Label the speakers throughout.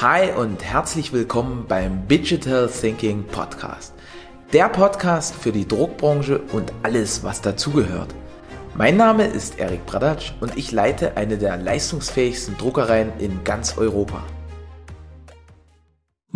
Speaker 1: Hi und herzlich willkommen beim Digital Thinking Podcast. Der Podcast für die Druckbranche und alles, was dazugehört. Mein Name ist Erik Bradatsch und ich leite eine der leistungsfähigsten Druckereien in ganz Europa.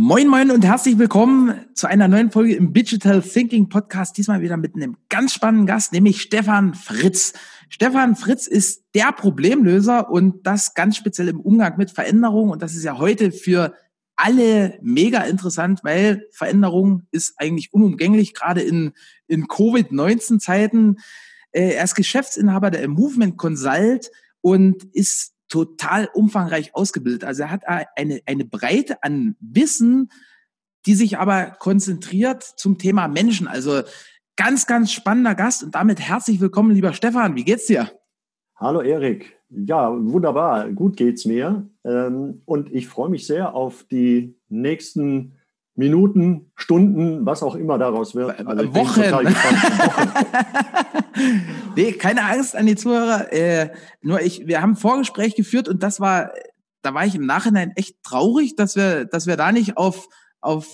Speaker 2: Moin, moin und herzlich willkommen zu einer neuen Folge im Digital Thinking Podcast. Diesmal wieder mit einem ganz spannenden Gast, nämlich Stefan Fritz. Stefan Fritz ist der Problemlöser und das ganz speziell im Umgang mit Veränderungen. Und das ist ja heute für alle mega interessant, weil Veränderung ist eigentlich unumgänglich, gerade in, in Covid-19-Zeiten. Äh, er ist Geschäftsinhaber der Movement Consult und ist total umfangreich ausgebildet. Also er hat eine, eine Breite an Wissen, die sich aber konzentriert zum Thema Menschen. Also ganz, ganz spannender Gast und damit herzlich willkommen, lieber Stefan. Wie geht's dir?
Speaker 3: Hallo Erik. Ja, wunderbar. Gut geht's mir. Ähm, und ich freue mich sehr auf die nächsten Minuten, Stunden, was auch immer daraus wird.
Speaker 2: Also Wochen. Wochen. nee, keine Angst an die Zuhörer. Äh, nur ich, wir haben ein Vorgespräch geführt und das war, da war ich im Nachhinein echt traurig, dass wir, dass wir da nicht auf, auf,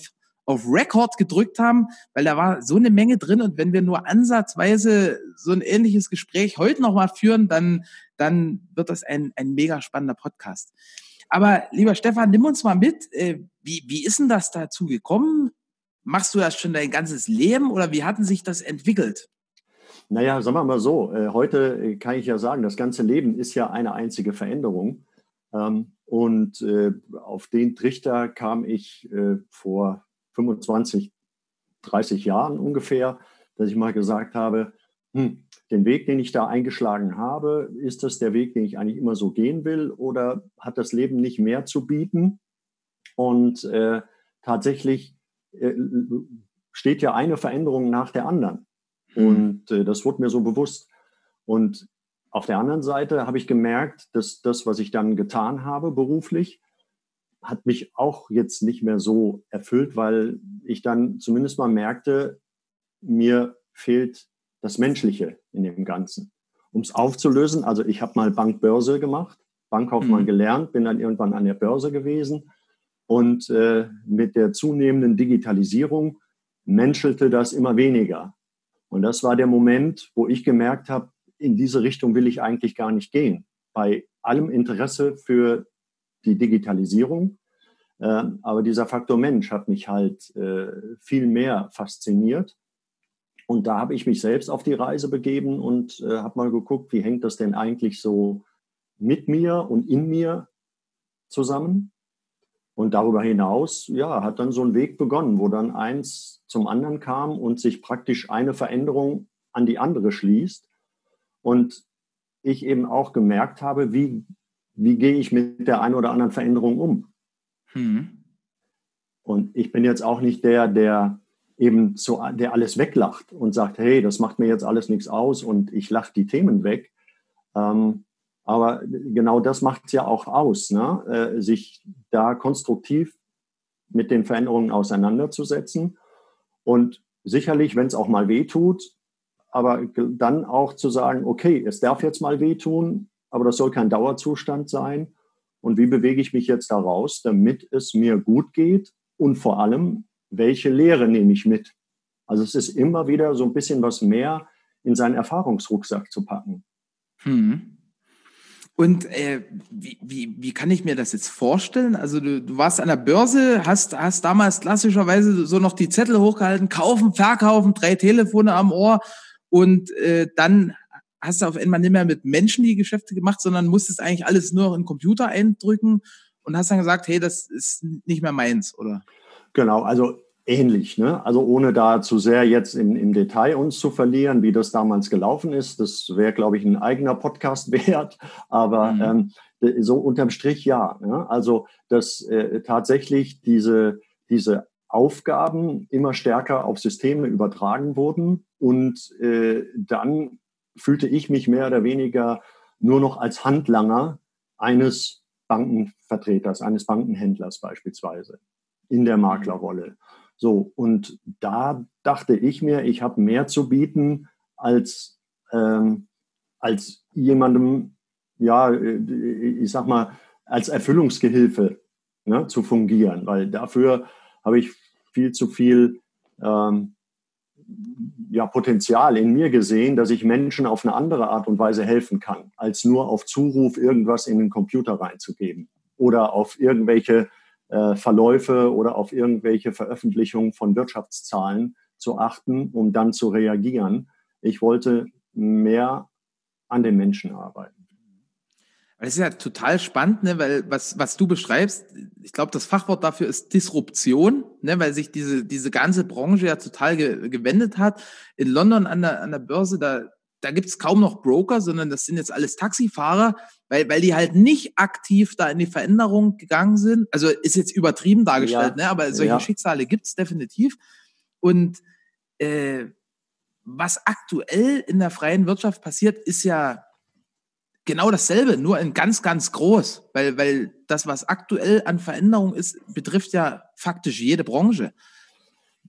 Speaker 2: auf Record gedrückt haben, weil da war so eine Menge drin und wenn wir nur ansatzweise so ein ähnliches Gespräch heute nochmal führen, dann, dann wird das ein, ein mega spannender Podcast. Aber lieber Stefan, nimm uns mal mit. Äh, wie, wie ist denn das dazu gekommen? Machst du das schon dein ganzes Leben oder wie hatten sich das entwickelt?
Speaker 3: Naja, sagen wir mal so, äh, heute äh, kann ich ja sagen, das ganze Leben ist ja eine einzige Veränderung. Ähm, und auf den Trichter kam ich vor 25, 30 Jahren ungefähr, dass ich mal gesagt habe, hm, den Weg, den ich da eingeschlagen habe, ist das der Weg, den ich eigentlich immer so gehen will oder hat das Leben nicht mehr zu bieten? Und äh, tatsächlich äh, steht ja eine Veränderung nach der anderen. Mhm. Und äh, das wurde mir so bewusst. Und auf der anderen Seite habe ich gemerkt, dass das, was ich dann getan habe beruflich, hat mich auch jetzt nicht mehr so erfüllt, weil ich dann zumindest mal merkte, mir fehlt das Menschliche in dem Ganzen. Um es aufzulösen, also ich habe mal Bankbörse gemacht, Bankkaufmann mhm. gelernt, bin dann irgendwann an der Börse gewesen und äh, mit der zunehmenden Digitalisierung menschelte das immer weniger. Und das war der Moment, wo ich gemerkt habe, in diese Richtung will ich eigentlich gar nicht gehen. Bei allem Interesse für die Digitalisierung. Äh, aber dieser Faktor Mensch hat mich halt äh, viel mehr fasziniert. Und da habe ich mich selbst auf die Reise begeben und äh, habe mal geguckt, wie hängt das denn eigentlich so mit mir und in mir zusammen. Und darüber hinaus, ja, hat dann so ein Weg begonnen, wo dann eins zum anderen kam und sich praktisch eine Veränderung an die andere schließt. Und ich eben auch gemerkt habe, wie, wie gehe ich mit der einen oder anderen Veränderung um. Hm. Und ich bin jetzt auch nicht der, der eben so, der alles weglacht und sagt, hey, das macht mir jetzt alles nichts aus und ich lache die Themen weg. Ähm, aber genau das macht es ja auch aus, ne? äh, sich da konstruktiv mit den Veränderungen auseinanderzusetzen und sicherlich, wenn es auch mal weh tut, aber dann auch zu sagen, okay, es darf jetzt mal wehtun, aber das soll kein Dauerzustand sein. Und wie bewege ich mich jetzt daraus, damit es mir gut geht und vor allem welche Lehre nehme ich mit? Also es ist immer wieder so ein bisschen was mehr in seinen Erfahrungsrucksack zu packen.
Speaker 2: Hm. Und äh, wie, wie, wie kann ich mir das jetzt vorstellen? Also du, du warst an der Börse, hast, hast damals klassischerweise so noch die Zettel hochgehalten, kaufen, verkaufen, drei Telefone am Ohr und äh, dann hast du auf einmal nicht mehr mit Menschen die Geschäfte gemacht, sondern musstest eigentlich alles nur noch in den Computer eindrücken und hast dann gesagt, hey, das ist nicht mehr meins, oder?
Speaker 3: Genau, also ähnlich. Ne? Also ohne da zu sehr jetzt im, im Detail uns zu verlieren, wie das damals gelaufen ist. Das wäre, glaube ich, ein eigener Podcast wert. Aber mhm. ähm, so unterm Strich ja. Ne? Also dass äh, tatsächlich diese, diese Aufgaben immer stärker auf Systeme übertragen wurden. Und äh, dann fühlte ich mich mehr oder weniger nur noch als Handlanger eines Bankenvertreters, eines Bankenhändlers beispielsweise in der mhm. Maklerrolle. So, und da dachte ich mir, ich habe mehr zu bieten als, ähm, als jemandem, ja, ich sag mal, als Erfüllungsgehilfe ne, zu fungieren, weil dafür habe ich viel zu viel ähm, ja, Potenzial in mir gesehen, dass ich Menschen auf eine andere Art und Weise helfen kann, als nur auf Zuruf irgendwas in den Computer reinzugeben oder auf irgendwelche äh, Verläufe oder auf irgendwelche Veröffentlichungen von Wirtschaftszahlen zu achten, um dann zu reagieren. Ich wollte mehr an den Menschen arbeiten.
Speaker 2: Das ist ja total spannend, ne? weil was, was du beschreibst, ich glaube, das Fachwort dafür ist Disruption, ne? weil sich diese, diese ganze Branche ja total ge gewendet hat. In London an der, an der Börse, da, da gibt es kaum noch Broker, sondern das sind jetzt alles Taxifahrer, weil, weil die halt nicht aktiv da in die Veränderung gegangen sind. Also ist jetzt übertrieben dargestellt, ja. ne? aber solche ja. Schicksale gibt es definitiv. Und äh, was aktuell in der freien Wirtschaft passiert, ist ja genau dasselbe, nur in ganz, ganz groß, weil, weil das, was aktuell an Veränderung ist, betrifft ja faktisch jede Branche.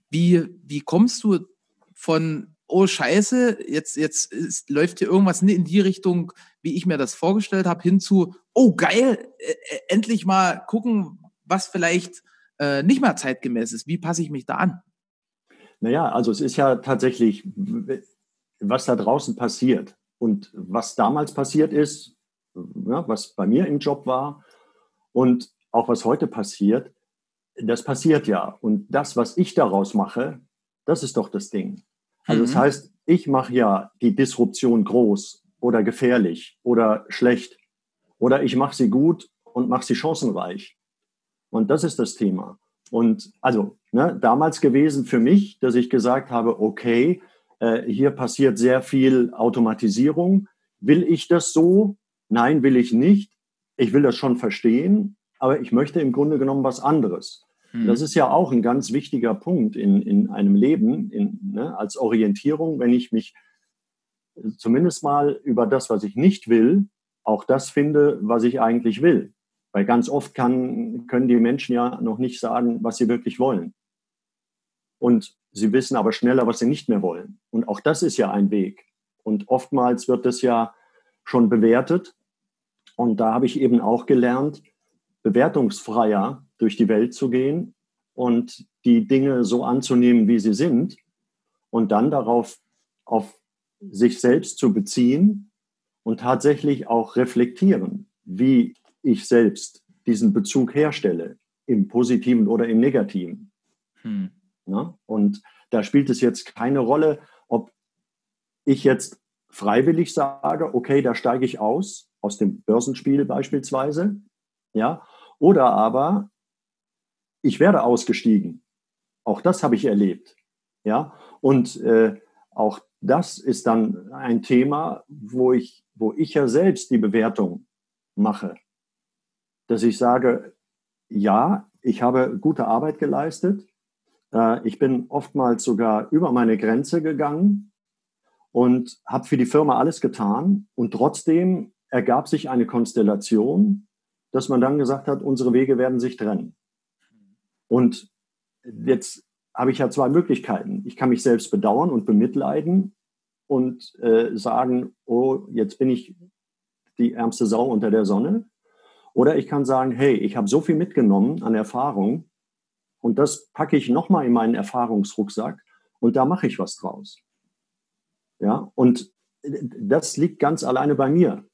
Speaker 2: Wie, wie kommst du von, oh Scheiße, jetzt, jetzt ist, läuft hier irgendwas in die Richtung, wie ich mir das vorgestellt habe, hin zu, oh geil, äh, endlich mal gucken, was vielleicht äh, nicht mehr zeitgemäß ist. Wie passe ich mich da an?
Speaker 3: Naja, also es ist ja tatsächlich, was da draußen passiert. Und was damals passiert ist, ja, was bei mir im Job war und auch was heute passiert, das passiert ja. Und das, was ich daraus mache, das ist doch das Ding. Also mhm. das heißt, ich mache ja die Disruption groß oder gefährlich oder schlecht oder ich mache sie gut und mache sie chancenreich. Und das ist das Thema. Und also ne, damals gewesen für mich, dass ich gesagt habe, okay, äh, hier passiert sehr viel Automatisierung. Will ich das so? Nein, will ich nicht. Ich will das schon verstehen, aber ich möchte im Grunde genommen was anderes. Das ist ja auch ein ganz wichtiger Punkt in, in einem Leben, in, ne, als Orientierung, wenn ich mich zumindest mal über das, was ich nicht will, auch das finde, was ich eigentlich will. Weil ganz oft kann, können die Menschen ja noch nicht sagen, was sie wirklich wollen. Und Sie wissen aber schneller, was sie nicht mehr wollen. Und auch das ist ja ein Weg. Und oftmals wird das ja schon bewertet. Und da habe ich eben auch gelernt, bewertungsfreier durch die Welt zu gehen und die Dinge so anzunehmen, wie sie sind und dann darauf auf sich selbst zu beziehen und tatsächlich auch reflektieren, wie ich selbst diesen Bezug herstelle, im positiven oder im negativen. Hm. Ne? Und da spielt es jetzt keine Rolle, ob ich jetzt freiwillig sage, okay, da steige ich aus, aus dem Börsenspiel beispielsweise, ja, oder aber ich werde ausgestiegen. Auch das habe ich erlebt, ja, und äh, auch das ist dann ein Thema, wo ich, wo ich ja selbst die Bewertung mache, dass ich sage, ja, ich habe gute Arbeit geleistet, äh, ich bin oftmals sogar über meine Grenze gegangen und habe für die Firma alles getan. Und trotzdem ergab sich eine Konstellation, dass man dann gesagt hat, unsere Wege werden sich trennen. Und jetzt habe ich ja zwei Möglichkeiten. Ich kann mich selbst bedauern und bemitleiden und äh, sagen, oh, jetzt bin ich die ärmste Sau unter der Sonne. Oder ich kann sagen, hey, ich habe so viel mitgenommen an Erfahrung, und das packe ich nochmal in meinen Erfahrungsrucksack und da mache ich was draus. Ja, und das liegt ganz alleine bei mir,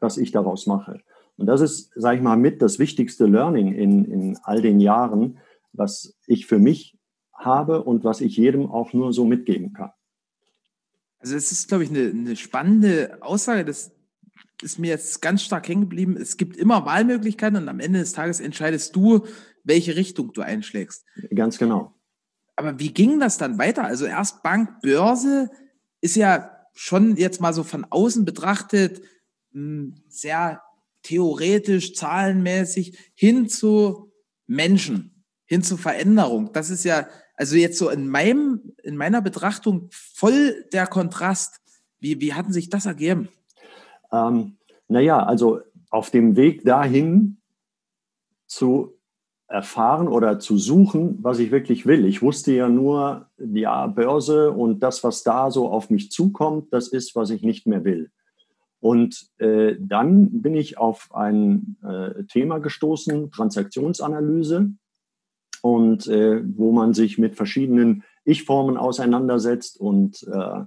Speaker 3: was ich daraus mache. Und das ist, sage ich mal, mit das wichtigste Learning in, in all den Jahren, was ich für mich habe und was ich jedem auch nur so mitgeben kann.
Speaker 2: Also es ist, glaube ich, eine, eine spannende Aussage. Das ist mir jetzt ganz stark hängen geblieben. Es gibt immer Wahlmöglichkeiten und am Ende des Tages entscheidest du, welche Richtung du einschlägst.
Speaker 3: Ganz genau.
Speaker 2: Aber wie ging das dann weiter? Also erst Bank, Börse ist ja schon jetzt mal so von außen betrachtet hm, sehr theoretisch, zahlenmäßig hin zu Menschen, hin zu Veränderung. Das ist ja also jetzt so in meinem, in meiner Betrachtung voll der Kontrast. Wie, wie hatten sich das ergeben?
Speaker 3: Ähm, naja, also auf dem Weg dahin zu erfahren oder zu suchen, was ich wirklich will. Ich wusste ja nur, ja, Börse und das, was da so auf mich zukommt, das ist, was ich nicht mehr will. Und äh, dann bin ich auf ein äh, Thema gestoßen, Transaktionsanalyse, und äh, wo man sich mit verschiedenen Ich-Formen auseinandersetzt und äh,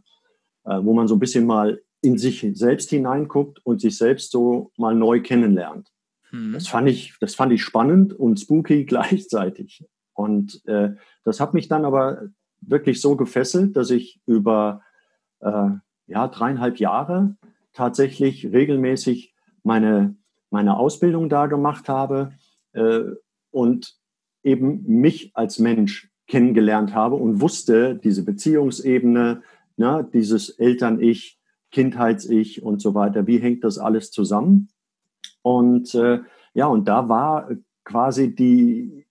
Speaker 3: äh, wo man so ein bisschen mal in sich selbst hineinguckt und sich selbst so mal neu kennenlernt. Hm. Das fand ich, das fand ich spannend und spooky gleichzeitig. Und äh, das hat mich dann aber wirklich so gefesselt, dass ich über ja, dreieinhalb Jahre tatsächlich regelmäßig meine, meine Ausbildung da gemacht habe äh, und eben mich als Mensch kennengelernt habe und wusste, diese Beziehungsebene, na, ne, dieses Eltern-Ich, Kindheits-Ich und so weiter, wie hängt das alles zusammen? Und äh, ja, und da war quasi die,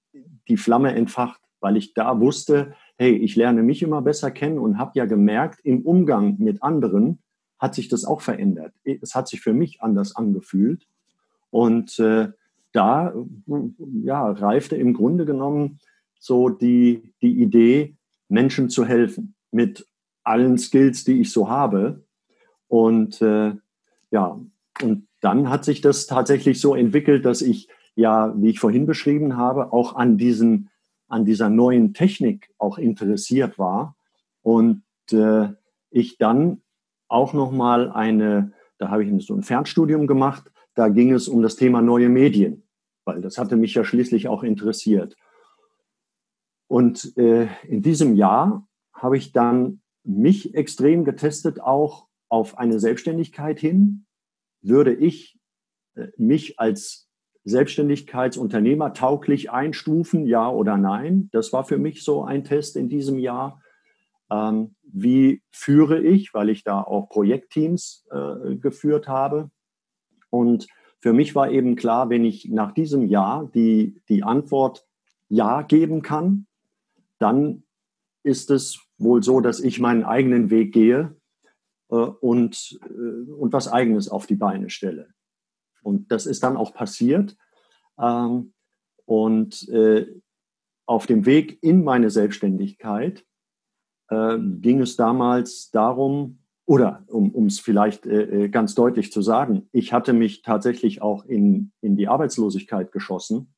Speaker 3: die Flamme entfacht, weil ich da wusste, hey, ich lerne mich immer besser kennen und habe ja gemerkt, im Umgang mit anderen hat sich das auch verändert. Es hat sich für mich anders angefühlt. Und äh, da ja, reifte im Grunde genommen so die, die Idee, Menschen zu helfen mit allen Skills, die ich so habe. Und äh, ja, und dann hat sich das tatsächlich so entwickelt, dass ich ja, wie ich vorhin beschrieben habe, auch an diesen, an dieser neuen Technik auch interessiert war und äh, ich dann auch noch mal eine, da habe ich so ein Fernstudium gemacht, da ging es um das Thema neue Medien, weil das hatte mich ja schließlich auch interessiert. Und äh, in diesem Jahr habe ich dann mich extrem getestet, auch auf eine Selbstständigkeit hin. Würde ich äh, mich als Selbstständigkeitsunternehmer tauglich einstufen, ja oder nein? Das war für mich so ein Test in diesem Jahr. Ähm, wie führe ich, weil ich da auch Projektteams äh, geführt habe. Und für mich war eben klar, wenn ich nach diesem Jahr die, die Antwort Ja geben kann, dann ist es wohl so, dass ich meinen eigenen Weg gehe äh, und, äh, und was eigenes auf die Beine stelle. Und das ist dann auch passiert. Ähm, und äh, auf dem Weg in meine Selbstständigkeit äh, ging es damals darum, oder um es vielleicht äh, äh, ganz deutlich zu sagen, ich hatte mich tatsächlich auch in, in die Arbeitslosigkeit geschossen,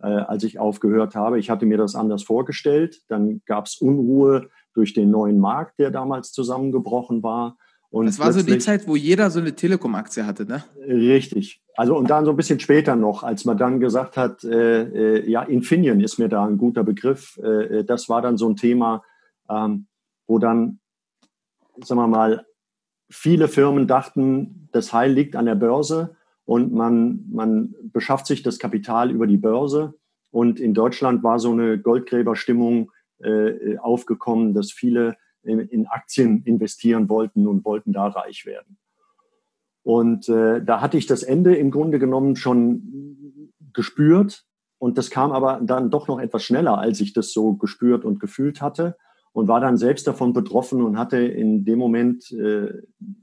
Speaker 3: äh, als ich aufgehört habe. Ich hatte mir das anders vorgestellt. Dann gab es Unruhe durch den neuen Markt, der damals zusammengebrochen war.
Speaker 2: Und das war so die Zeit, wo jeder so eine Telekom-Aktie hatte, ne?
Speaker 3: Richtig. Also und dann so ein bisschen später noch, als man dann gesagt hat, äh, äh, ja, Infineon ist mir da ein guter Begriff. Äh, das war dann so ein Thema, ähm, wo dann, sagen wir mal, viele Firmen dachten, das Heil liegt an der Börse und man, man beschafft sich das Kapital über die Börse. Und in Deutschland war so eine Goldgräberstimmung äh, aufgekommen, dass viele in, in, Aktien investieren wollten und wollten da reich werden. Und äh, da hatte ich das Ende im Grunde genommen schon gespürt. Und das kam aber dann doch noch etwas schneller, als ich das so gespürt und gefühlt hatte und war dann selbst davon betroffen und hatte in dem Moment, äh,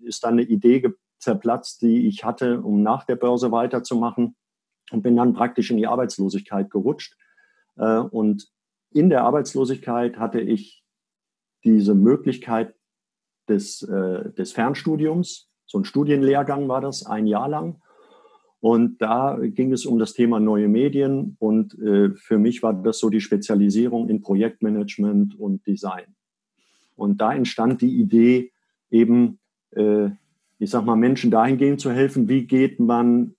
Speaker 3: ist dann eine Idee zerplatzt, die ich hatte, um nach der Börse weiterzumachen und bin dann praktisch in die Arbeitslosigkeit gerutscht. Äh, und in der Arbeitslosigkeit hatte ich diese Möglichkeit des, äh, des Fernstudiums, so ein Studienlehrgang war das, ein Jahr lang. Und da ging es um das Thema neue Medien und äh, für mich war das so die Spezialisierung in Projektmanagement und Design. Und da entstand die Idee, eben, äh, ich sag mal, Menschen dahingehend zu helfen, wie geht man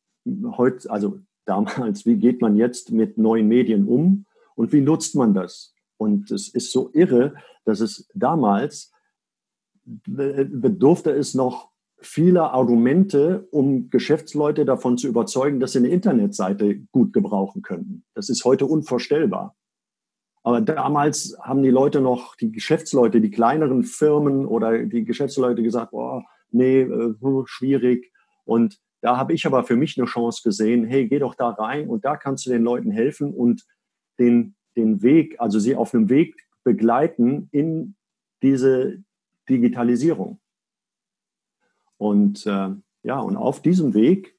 Speaker 3: heute, also damals, wie geht man jetzt mit neuen Medien um und wie nutzt man das? Und es ist so irre, dass es damals bedurfte es noch viele Argumente, um Geschäftsleute davon zu überzeugen, dass sie eine Internetseite gut gebrauchen könnten. Das ist heute unvorstellbar. Aber damals haben die Leute noch, die Geschäftsleute, die kleineren Firmen oder die Geschäftsleute gesagt, oh, nee, äh, schwierig. Und da habe ich aber für mich eine Chance gesehen, hey, geh doch da rein und da kannst du den Leuten helfen und den, den Weg, also sie auf einem Weg begleiten in diese Digitalisierung. Und äh, ja, und auf diesem Weg,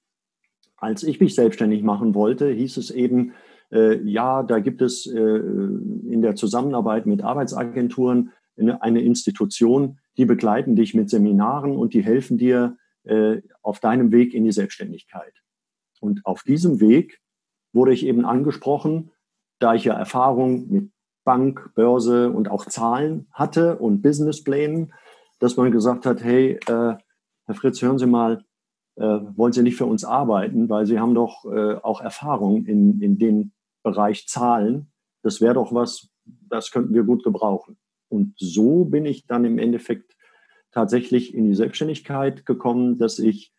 Speaker 3: als ich mich selbstständig machen wollte, hieß es eben, äh, ja, da gibt es äh, in der Zusammenarbeit mit Arbeitsagenturen eine, eine, Institution, die begleiten dich mit Seminaren und die helfen dir, äh, auf deinem Weg in die Selbstständigkeit. Und auf diesem Weg wurde ich eben angesprochen, da ich ja Erfahrung mit Bank, Börse und auch Zahlen hatte und Businessplänen, dass man gesagt hat, hey, äh, Herr Fritz, hören Sie mal, äh, wollen Sie nicht für uns arbeiten, weil Sie haben doch äh, auch Erfahrung in, in dem Bereich Zahlen. Das wäre doch was, das könnten wir gut gebrauchen. Und so bin ich dann im Endeffekt tatsächlich in die Selbstständigkeit gekommen, dass ich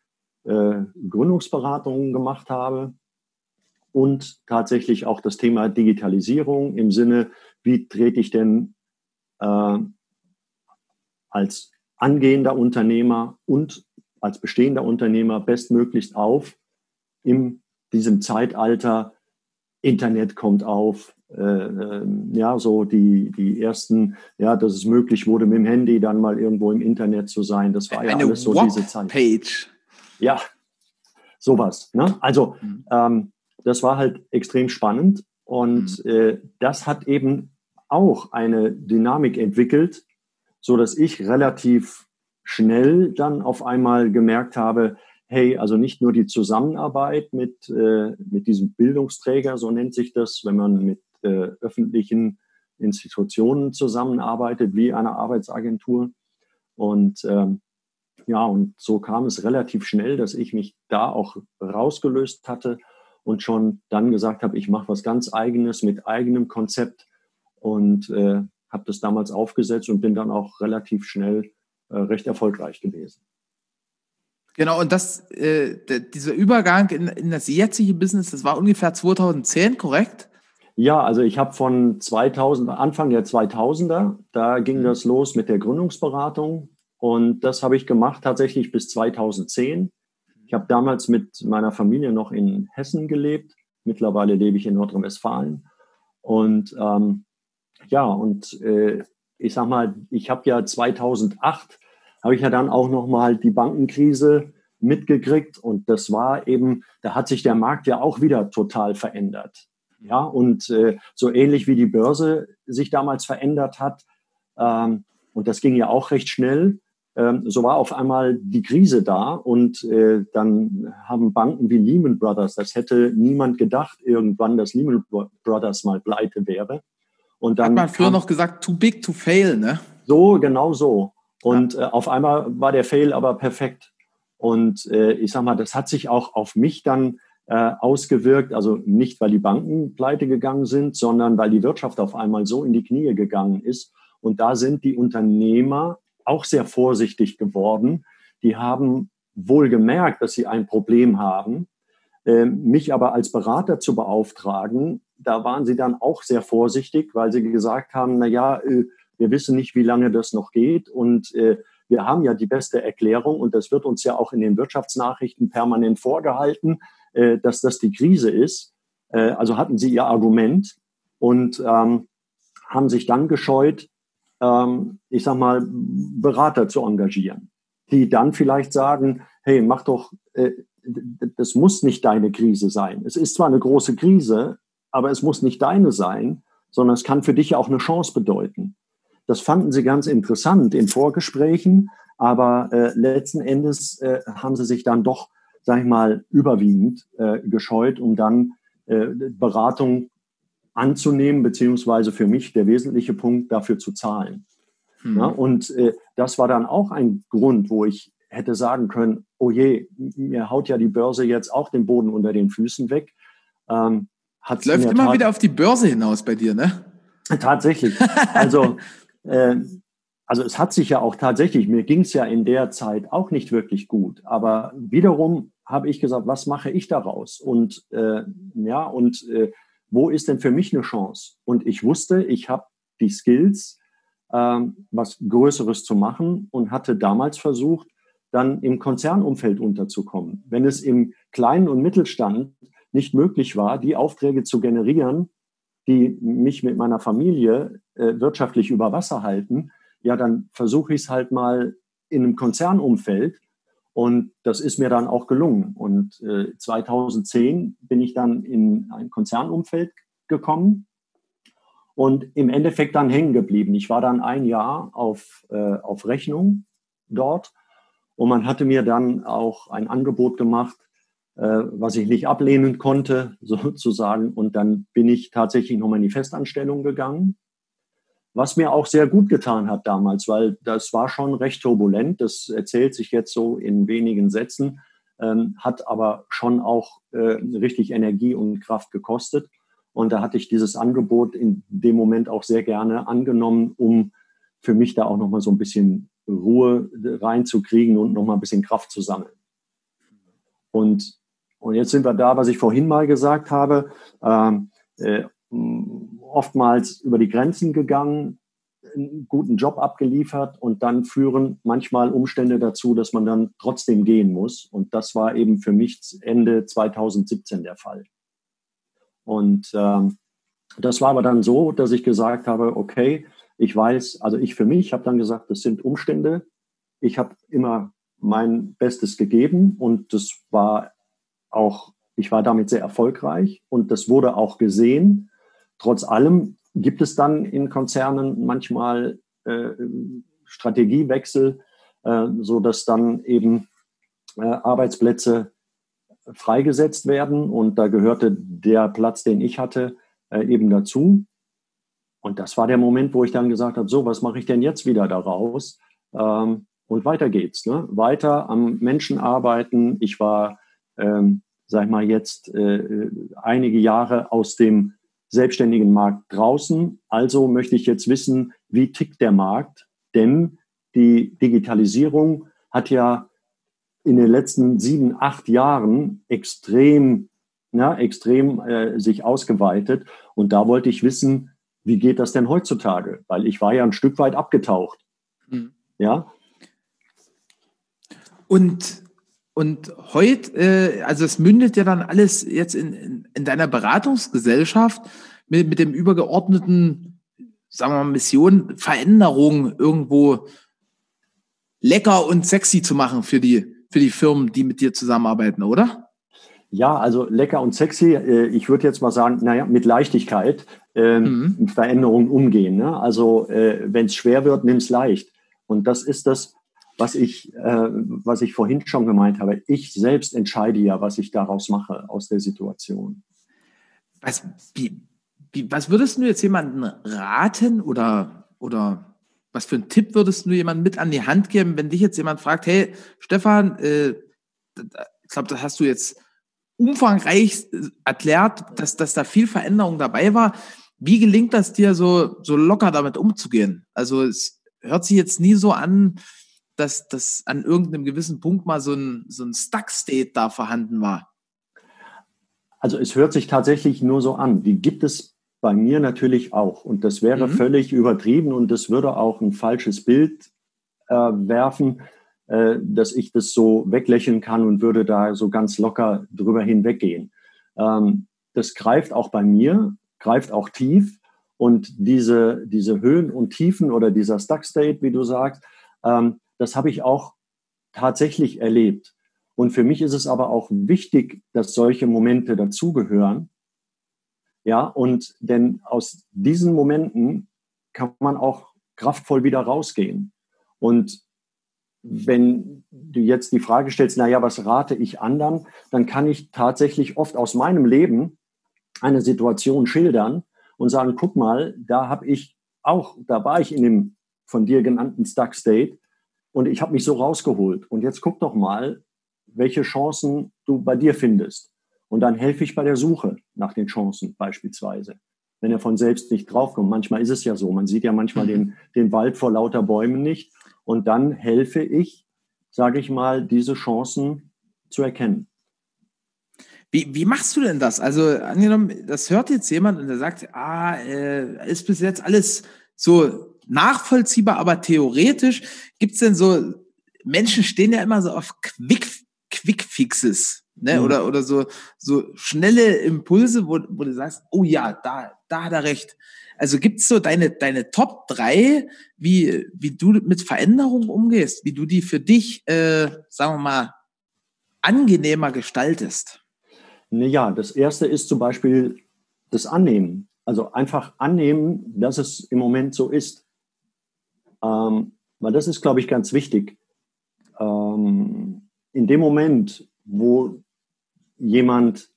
Speaker 3: äh, Gründungsberatungen gemacht habe und tatsächlich auch das Thema Digitalisierung im Sinne, wie trete ich denn äh, als angehender Unternehmer und als bestehender Unternehmer bestmöglichst auf in diesem Zeitalter. Internet kommt auf, äh, ähm, ja, so die, die ersten, ja, dass es möglich wurde, mit dem Handy dann mal irgendwo im Internet zu sein. Das war Eine ja alles so diese Zeit.
Speaker 2: Page.
Speaker 3: Ja, sowas. Ne? Also mhm. ähm, das war halt extrem spannend und mhm. äh, das hat eben auch eine Dynamik entwickelt, so dass ich relativ schnell dann auf einmal gemerkt habe, hey, also nicht nur die Zusammenarbeit mit, äh, mit diesem Bildungsträger, so nennt sich das, wenn man mit äh, öffentlichen Institutionen zusammenarbeitet, wie einer Arbeitsagentur. Und ähm, ja, und so kam es relativ schnell, dass ich mich da auch rausgelöst hatte und schon dann gesagt habe, ich mache was ganz eigenes mit eigenem Konzept und äh, habe das damals aufgesetzt und bin dann auch relativ schnell äh, recht erfolgreich gewesen.
Speaker 2: Genau, und das, äh, dieser Übergang in, in das jetzige Business, das war ungefähr 2010, korrekt?
Speaker 3: Ja, also ich habe von 2000, Anfang der 2000er, da ging mhm. das los mit der Gründungsberatung und das habe ich gemacht tatsächlich bis 2010. Ich habe damals mit meiner Familie noch in Hessen gelebt. Mittlerweile lebe ich in Nordrhein-Westfalen. Und ähm, ja, und äh, ich sag mal, ich habe ja 2008 habe ich ja dann auch noch mal die Bankenkrise mitgekriegt und das war eben, da hat sich der Markt ja auch wieder total verändert. Ja, und äh, so ähnlich wie die Börse sich damals verändert hat, ähm, und das ging ja auch recht schnell, ähm, so war auf einmal die Krise da und äh, dann haben Banken wie Lehman Brothers, das hätte niemand gedacht irgendwann, dass Lehman Brothers mal pleite wäre.
Speaker 2: Und dann Hat man früher noch gesagt, too big to fail, ne?
Speaker 3: So, genau so. Und ja. äh, auf einmal war der Fail aber perfekt. Und äh, ich sag mal, das hat sich auch auf mich dann äh, ausgewirkt. Also nicht, weil die Banken pleite gegangen sind, sondern weil die Wirtschaft auf einmal so in die Knie gegangen ist. Und da sind die Unternehmer auch sehr vorsichtig geworden. Die haben wohl gemerkt, dass sie ein Problem haben. Äh, mich aber als Berater zu beauftragen, da waren sie dann auch sehr vorsichtig, weil sie gesagt haben, na ja, äh, wir wissen nicht, wie lange das noch geht und äh, wir haben ja die beste Erklärung und das wird uns ja auch in den Wirtschaftsnachrichten permanent vorgehalten, äh, dass das die Krise ist. Also hatten sie ihr Argument und ähm, haben sich dann gescheut, ähm, ich sag mal, Berater zu engagieren, die dann vielleicht sagen, hey, mach doch, das muss nicht deine Krise sein. Es ist zwar eine große Krise, aber es muss nicht deine sein, sondern es kann für dich auch eine Chance bedeuten. Das fanden sie ganz interessant in Vorgesprächen, aber äh, letzten Endes äh, haben sie sich dann doch, sag ich mal, überwiegend äh, gescheut, um dann äh, Beratung anzunehmen, beziehungsweise für mich der wesentliche Punkt, dafür zu zahlen. Hm. Ja, und äh, das war dann auch ein Grund, wo ich hätte sagen können, oh je, mir haut ja die Börse jetzt auch den Boden unter den Füßen weg.
Speaker 2: Ähm, hat läuft immer Tat wieder auf die Börse hinaus bei dir, ne?
Speaker 3: Tatsächlich. Also, äh, also es hat sich ja auch tatsächlich, mir ging es ja in der Zeit auch nicht wirklich gut. Aber wiederum habe ich gesagt, was mache ich daraus? Und äh, ja, und äh, wo ist denn für mich eine Chance? Und ich wusste, ich habe die Skills, ähm, was Größeres zu machen und hatte damals versucht, dann im Konzernumfeld unterzukommen. Wenn es im kleinen und Mittelstand nicht möglich war, die Aufträge zu generieren, die mich mit meiner Familie äh, wirtschaftlich über Wasser halten, ja, dann versuche ich es halt mal in einem Konzernumfeld. Und das ist mir dann auch gelungen. Und äh, 2010 bin ich dann in ein Konzernumfeld gekommen und im Endeffekt dann hängen geblieben. Ich war dann ein Jahr auf, äh, auf Rechnung dort Und man hatte mir dann auch ein Angebot gemacht, was ich nicht ablehnen konnte, sozusagen. Und dann bin ich tatsächlich nochmal in die Festanstellung gegangen, was mir auch sehr gut getan hat damals, weil das war schon recht turbulent. Das erzählt sich jetzt so in wenigen Sätzen, ähm, hat aber schon auch äh, richtig Energie und Kraft gekostet. Und da hatte ich dieses Angebot in dem Moment auch sehr gerne angenommen, um für mich da auch nochmal so ein bisschen Ruhe reinzukriegen und nochmal ein bisschen Kraft zu sammeln. Und, und jetzt sind wir da, was ich vorhin mal gesagt habe, ähm, äh, oftmals über die Grenzen gegangen, einen guten Job abgeliefert und dann führen manchmal Umstände dazu, dass man dann trotzdem gehen muss. Und das war eben für mich Ende 2017 der Fall. Und ähm, das war aber dann so, dass ich gesagt habe, okay, ich weiß, also ich für mich habe dann gesagt, das sind Umstände. Ich habe immer mein Bestes gegeben und das war auch, ich war damit sehr erfolgreich und das wurde auch gesehen. Trotz allem gibt es dann in Konzernen manchmal äh, Strategiewechsel, äh, so dann eben äh, Arbeitsplätze freigesetzt werden und da gehörte der Platz, den ich hatte, äh, eben dazu. Und das war der Moment, wo ich dann gesagt habe, so, was mache ich denn jetzt wieder daraus? Ähm, und weiter geht's. Ne? Weiter am Menschen arbeiten. Ich war, ähm, sag ich mal, jetzt äh, einige Jahre aus dem selbstständigen Markt draußen. Also möchte ich jetzt wissen, wie tickt der Markt? Denn die Digitalisierung hat ja in den letzten sieben, acht Jahren extrem, ja, extrem äh, sich ausgeweitet. Und da wollte ich wissen, wie geht das denn heutzutage? Weil ich war ja ein Stück weit abgetaucht. Mhm. Ja.
Speaker 2: Und, und heute, äh, also es mündet ja dann alles jetzt in, in, in deiner Beratungsgesellschaft mit, mit dem übergeordneten, sagen wir mal, Mission, Veränderung irgendwo lecker und sexy zu machen für die, für die Firmen, die mit dir zusammenarbeiten, oder?
Speaker 3: Ja, also lecker und sexy. Äh, ich würde jetzt mal sagen, naja, mit Leichtigkeit ähm, mhm. mit Veränderungen umgehen. Ne? Also äh, wenn es schwer wird, nimm es leicht. Und das ist das, was ich, äh, was ich vorhin schon gemeint habe. Ich selbst entscheide ja, was ich daraus mache aus der Situation.
Speaker 2: Was, wie, wie, was würdest du jetzt jemandem raten oder, oder was für einen Tipp würdest du jemandem mit an die Hand geben, wenn dich jetzt jemand fragt, hey, Stefan, äh, ich glaube, das hast du jetzt umfangreich erklärt, dass, dass da viel Veränderung dabei war. Wie gelingt das dir, so, so locker damit umzugehen? Also es hört sich jetzt nie so an, dass das an irgendeinem gewissen Punkt mal so ein, so ein Stuck-State da vorhanden war.
Speaker 3: Also es hört sich tatsächlich nur so an. Die gibt es bei mir natürlich auch. Und das wäre mhm. völlig übertrieben und das würde auch ein falsches Bild äh, werfen, äh, dass ich das so weglächeln kann und würde da so ganz locker drüber hinweggehen. Ähm, das greift auch bei mir, greift auch tief. Und diese, diese Höhen und Tiefen oder dieser Stuck State, wie du sagst, ähm, das habe ich auch tatsächlich erlebt. Und für mich ist es aber auch wichtig, dass solche Momente dazugehören. Ja, und denn aus diesen Momenten kann man auch kraftvoll wieder rausgehen. Und wenn du jetzt die Frage stellst, naja, was rate ich anderen, dann kann ich tatsächlich oft aus meinem Leben eine Situation schildern und sagen, guck mal, da habe ich auch, da war ich in dem von dir genannten Stuck State und ich habe mich so rausgeholt. Und jetzt guck doch mal, welche Chancen du bei dir findest. Und dann helfe ich bei der Suche nach den Chancen beispielsweise. Wenn er von selbst nicht draufkommt. Manchmal ist es ja so. Man sieht ja manchmal mhm. den, den Wald vor lauter Bäumen nicht. Und dann helfe ich, sage ich mal, diese Chancen zu erkennen.
Speaker 2: Wie, wie machst du denn das? Also angenommen, das hört jetzt jemand und der sagt, ah, äh, ist bis jetzt alles so nachvollziehbar, aber theoretisch gibt es denn so, Menschen stehen ja immer so auf Quick, Quick-Fixes, ne? Mhm. Oder, oder so, so schnelle Impulse, wo, wo du sagst, oh ja, da, da hat er recht. Also gibt's so deine, deine Top drei, wie, wie du mit Veränderungen umgehst, wie du die für dich, äh, sagen wir mal, angenehmer gestaltest?
Speaker 3: Naja, das erste ist zum Beispiel das Annehmen. Also einfach annehmen, dass es im Moment so ist. Ähm, weil das ist, glaube ich, ganz wichtig. ähm, in dem Moment, wo jemand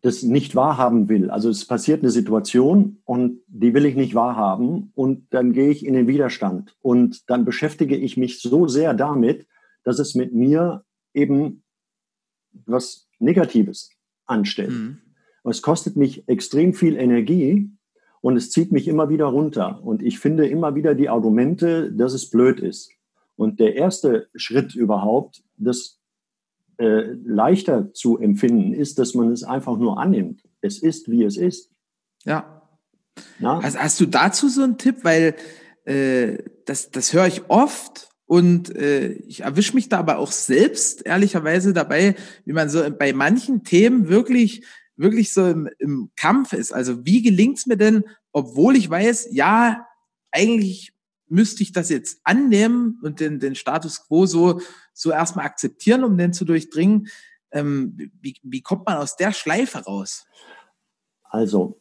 Speaker 3: das nicht wahrhaben will, also es passiert eine Situation und die will ich nicht wahrhaben und dann gehe ich in den Widerstand und dann beschäftige ich mich so sehr damit, dass es mit mir eben was Negatives anstellt. Mhm. Es kostet mich extrem viel Energie und es zieht mich immer wieder runter. Und ich finde immer wieder die Argumente, dass es blöd ist. Und der erste Schritt überhaupt, das äh, leichter zu empfinden, ist, dass man es einfach nur annimmt. Es ist, wie es ist.
Speaker 2: Ja. Na? Also hast du dazu so einen Tipp? Weil äh, das, das höre ich oft und äh, ich erwische mich da aber auch selbst ehrlicherweise dabei, wie man so bei manchen Themen wirklich wirklich so im, im Kampf ist. Also wie gelingt es mir denn, obwohl ich weiß, ja, eigentlich müsste ich das jetzt annehmen und den, den Status quo so, so erstmal akzeptieren, um den zu durchdringen. Ähm, wie, wie kommt man aus der Schleife raus?
Speaker 3: Also,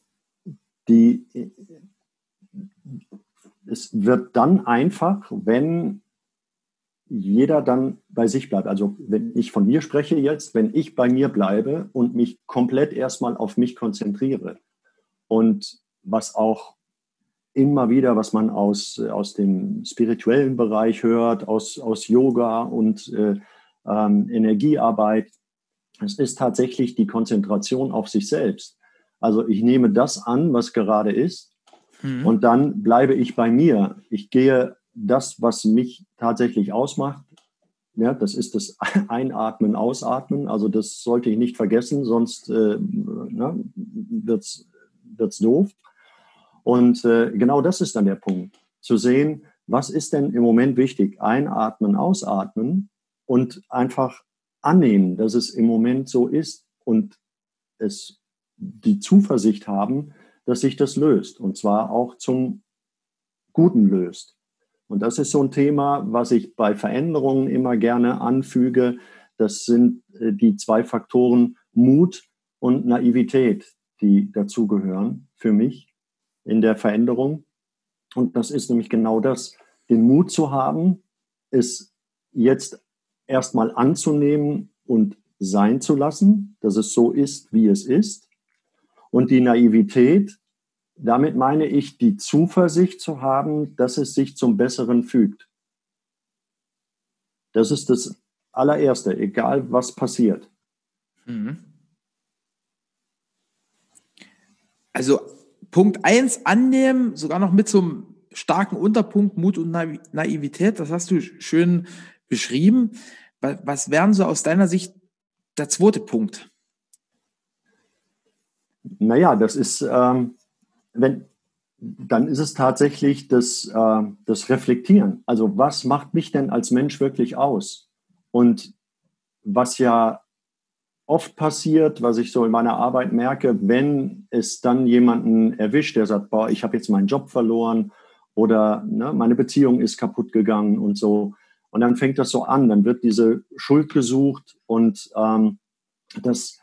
Speaker 3: die, es wird dann einfach, wenn jeder dann bei sich bleibt. Also wenn ich von mir spreche jetzt, wenn ich bei mir bleibe und mich komplett erstmal auf mich konzentriere und was auch immer wieder, was man aus, aus dem spirituellen Bereich hört, aus, aus Yoga und äh, ähm, Energiearbeit. Es ist tatsächlich die Konzentration auf sich selbst. Also ich nehme das an, was gerade ist, mhm. und dann bleibe ich bei mir. Ich gehe das, was mich tatsächlich ausmacht. Ja, das ist das Einatmen, Ausatmen. Also das sollte ich nicht vergessen, sonst äh, ne, wird es doof. Und äh, genau das ist dann der Punkt. Zu sehen, was ist denn im Moment wichtig? Einatmen, ausatmen und einfach annehmen, dass es im Moment so ist und es die Zuversicht haben, dass sich das löst und zwar auch zum Guten löst. Und das ist so ein Thema, was ich bei Veränderungen immer gerne anfüge. Das sind äh, die zwei Faktoren Mut und Naivität, die dazugehören für mich in der Veränderung. Und das ist nämlich genau das, den Mut zu haben, es jetzt erstmal anzunehmen und sein zu lassen, dass es so ist, wie es ist. Und die Naivität, damit meine ich die Zuversicht zu haben, dass es sich zum Besseren fügt. Das ist das allererste, egal was passiert. Mhm.
Speaker 2: Also Punkt eins annehmen, sogar noch mit so einem starken Unterpunkt Mut und Naivität, das hast du schön beschrieben. Was wären so aus deiner Sicht der zweite Punkt?
Speaker 3: Naja, das ist, ähm, wenn, dann ist es tatsächlich das, äh, das Reflektieren. Also was macht mich denn als Mensch wirklich aus? Und was ja oft passiert, was ich so in meiner Arbeit merke, wenn es dann jemanden erwischt, der sagt, boah, ich habe jetzt meinen Job verloren oder ne, meine Beziehung ist kaputt gegangen und so. Und dann fängt das so an, dann wird diese Schuld gesucht und ähm, dass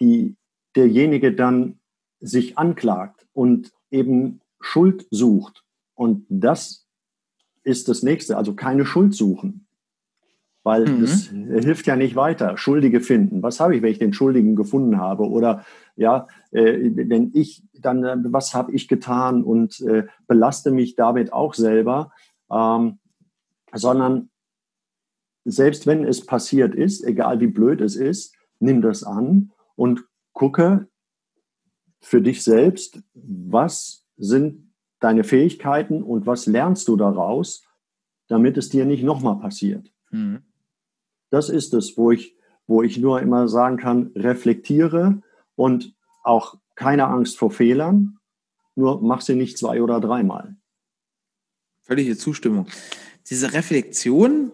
Speaker 3: die, derjenige dann sich anklagt und eben Schuld sucht. Und das ist das nächste, also keine Schuld suchen weil mhm. das hilft ja nicht weiter. Schuldige finden. Was habe ich, wenn ich den Schuldigen gefunden habe? Oder ja, äh, wenn ich dann, äh, was habe ich getan und äh, belaste mich damit auch selber, ähm, sondern selbst wenn es passiert ist, egal wie blöd es ist, nimm das an und gucke für dich selbst, was sind deine Fähigkeiten und was lernst du daraus, damit es dir nicht nochmal passiert. Mhm. Das ist es, wo ich, wo ich nur immer sagen kann, reflektiere und auch keine Angst vor Fehlern, nur mach sie nicht zwei oder dreimal.
Speaker 2: Völlige Zustimmung. Diese Reflexion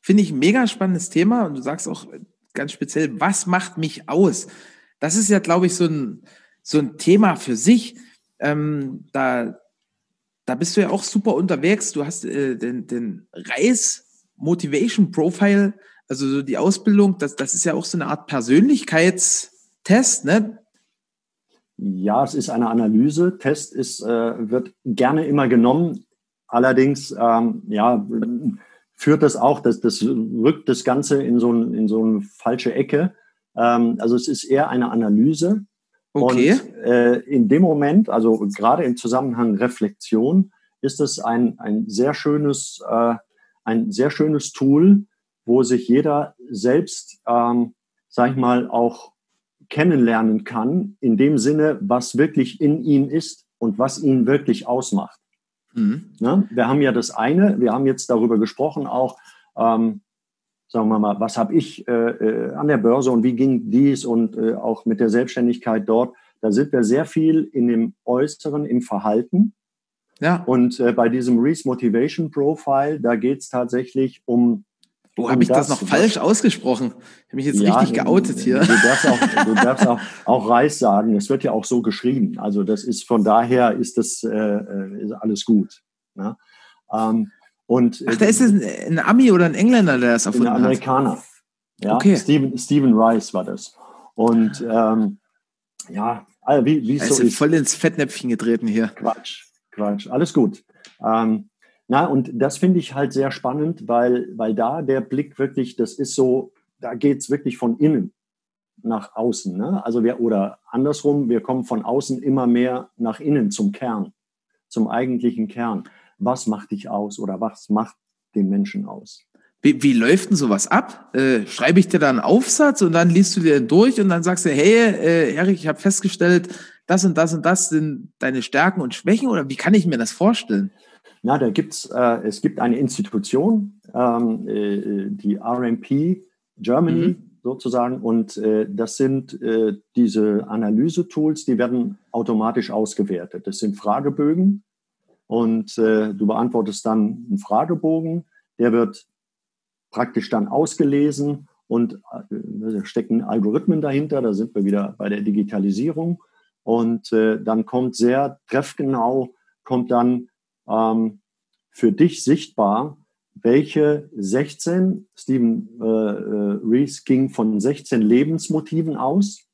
Speaker 2: finde ich ein mega spannendes Thema und du sagst auch ganz speziell, was macht mich aus? Das ist ja, glaube ich, so ein, so ein Thema für sich. Ähm, da, da bist du ja auch super unterwegs. Du hast äh, den, den Reis Motivation Profile also so die Ausbildung, das, das ist ja auch so eine Art Persönlichkeitstest, ne?
Speaker 3: Ja, es ist eine Analyse. Test ist, äh, wird gerne immer genommen. Allerdings, ähm, ja, führt das auch, das, das rückt das Ganze in so, ein, in so eine falsche Ecke. Ähm, also es ist eher eine Analyse. Okay. Und äh, in dem Moment, also gerade im Zusammenhang Reflexion, ist es ein, ein sehr schönes, äh, ein sehr schönes Tool, wo sich jeder selbst, ähm, sag ich mal, auch kennenlernen kann, in dem Sinne, was wirklich in ihm ist und was ihn wirklich ausmacht. Mhm. Ja, ne? wir haben ja das eine, wir haben jetzt darüber gesprochen, auch, ähm, sagen wir mal, was habe ich äh, äh, an der Börse und wie ging dies und äh, auch mit der Selbstständigkeit dort. Da sind wir sehr viel in dem Äußeren, im Verhalten. Ja. Und äh, bei diesem Reese Motivation Profile, da geht es tatsächlich um
Speaker 2: Wo habe ich das, das noch falsch ausgesprochen? Ich habe mich jetzt ja, richtig geoutet hier.
Speaker 3: Du darfst, auch, du darfst auch, auch Reis sagen. Es wird ja auch so geschrieben. Also das ist von daher ist das äh, äh ist alles gut. Ne? Ähm, und,
Speaker 2: Ach, da ist es ein, Ami oder ein Engländer, der das erfunden
Speaker 3: hat? Ein Amerikaner. Ja, okay. Stephen, Stephen Rice war das. Und ähm, ja, also wie, wie
Speaker 2: so ist. voll ins Fettnäpfchen getreten hier.
Speaker 3: Quatsch, Quatsch, alles gut. Ähm, na, und das finde ich halt sehr spannend, weil, weil da der Blick wirklich, das ist so, da geht es wirklich von innen nach außen. Ne? Also wir, oder andersrum, wir kommen von außen immer mehr nach innen zum Kern, zum eigentlichen Kern. Was macht dich aus oder was macht den Menschen aus?
Speaker 2: Wie, wie läuft denn sowas ab? Äh, schreibe ich dir da einen Aufsatz und dann liest du dir den durch und dann sagst du, hey, äh, Erik, ich habe festgestellt, das und das und das sind deine Stärken und Schwächen oder wie kann ich mir das vorstellen?
Speaker 3: Na, da gibt's, äh, es gibt eine Institution, ähm, äh, die RMP Germany mhm. sozusagen, und äh, das sind äh, diese Analyse-Tools, die werden automatisch ausgewertet. Das sind Fragebögen und äh, du beantwortest dann einen Fragebogen, der wird praktisch dann ausgelesen und äh, stecken Algorithmen dahinter, da sind wir wieder bei der Digitalisierung und äh, dann kommt sehr treffgenau, kommt dann ähm, für dich sichtbar, welche 16, Stephen äh, äh, Rees ging von 16 Lebensmotiven aus.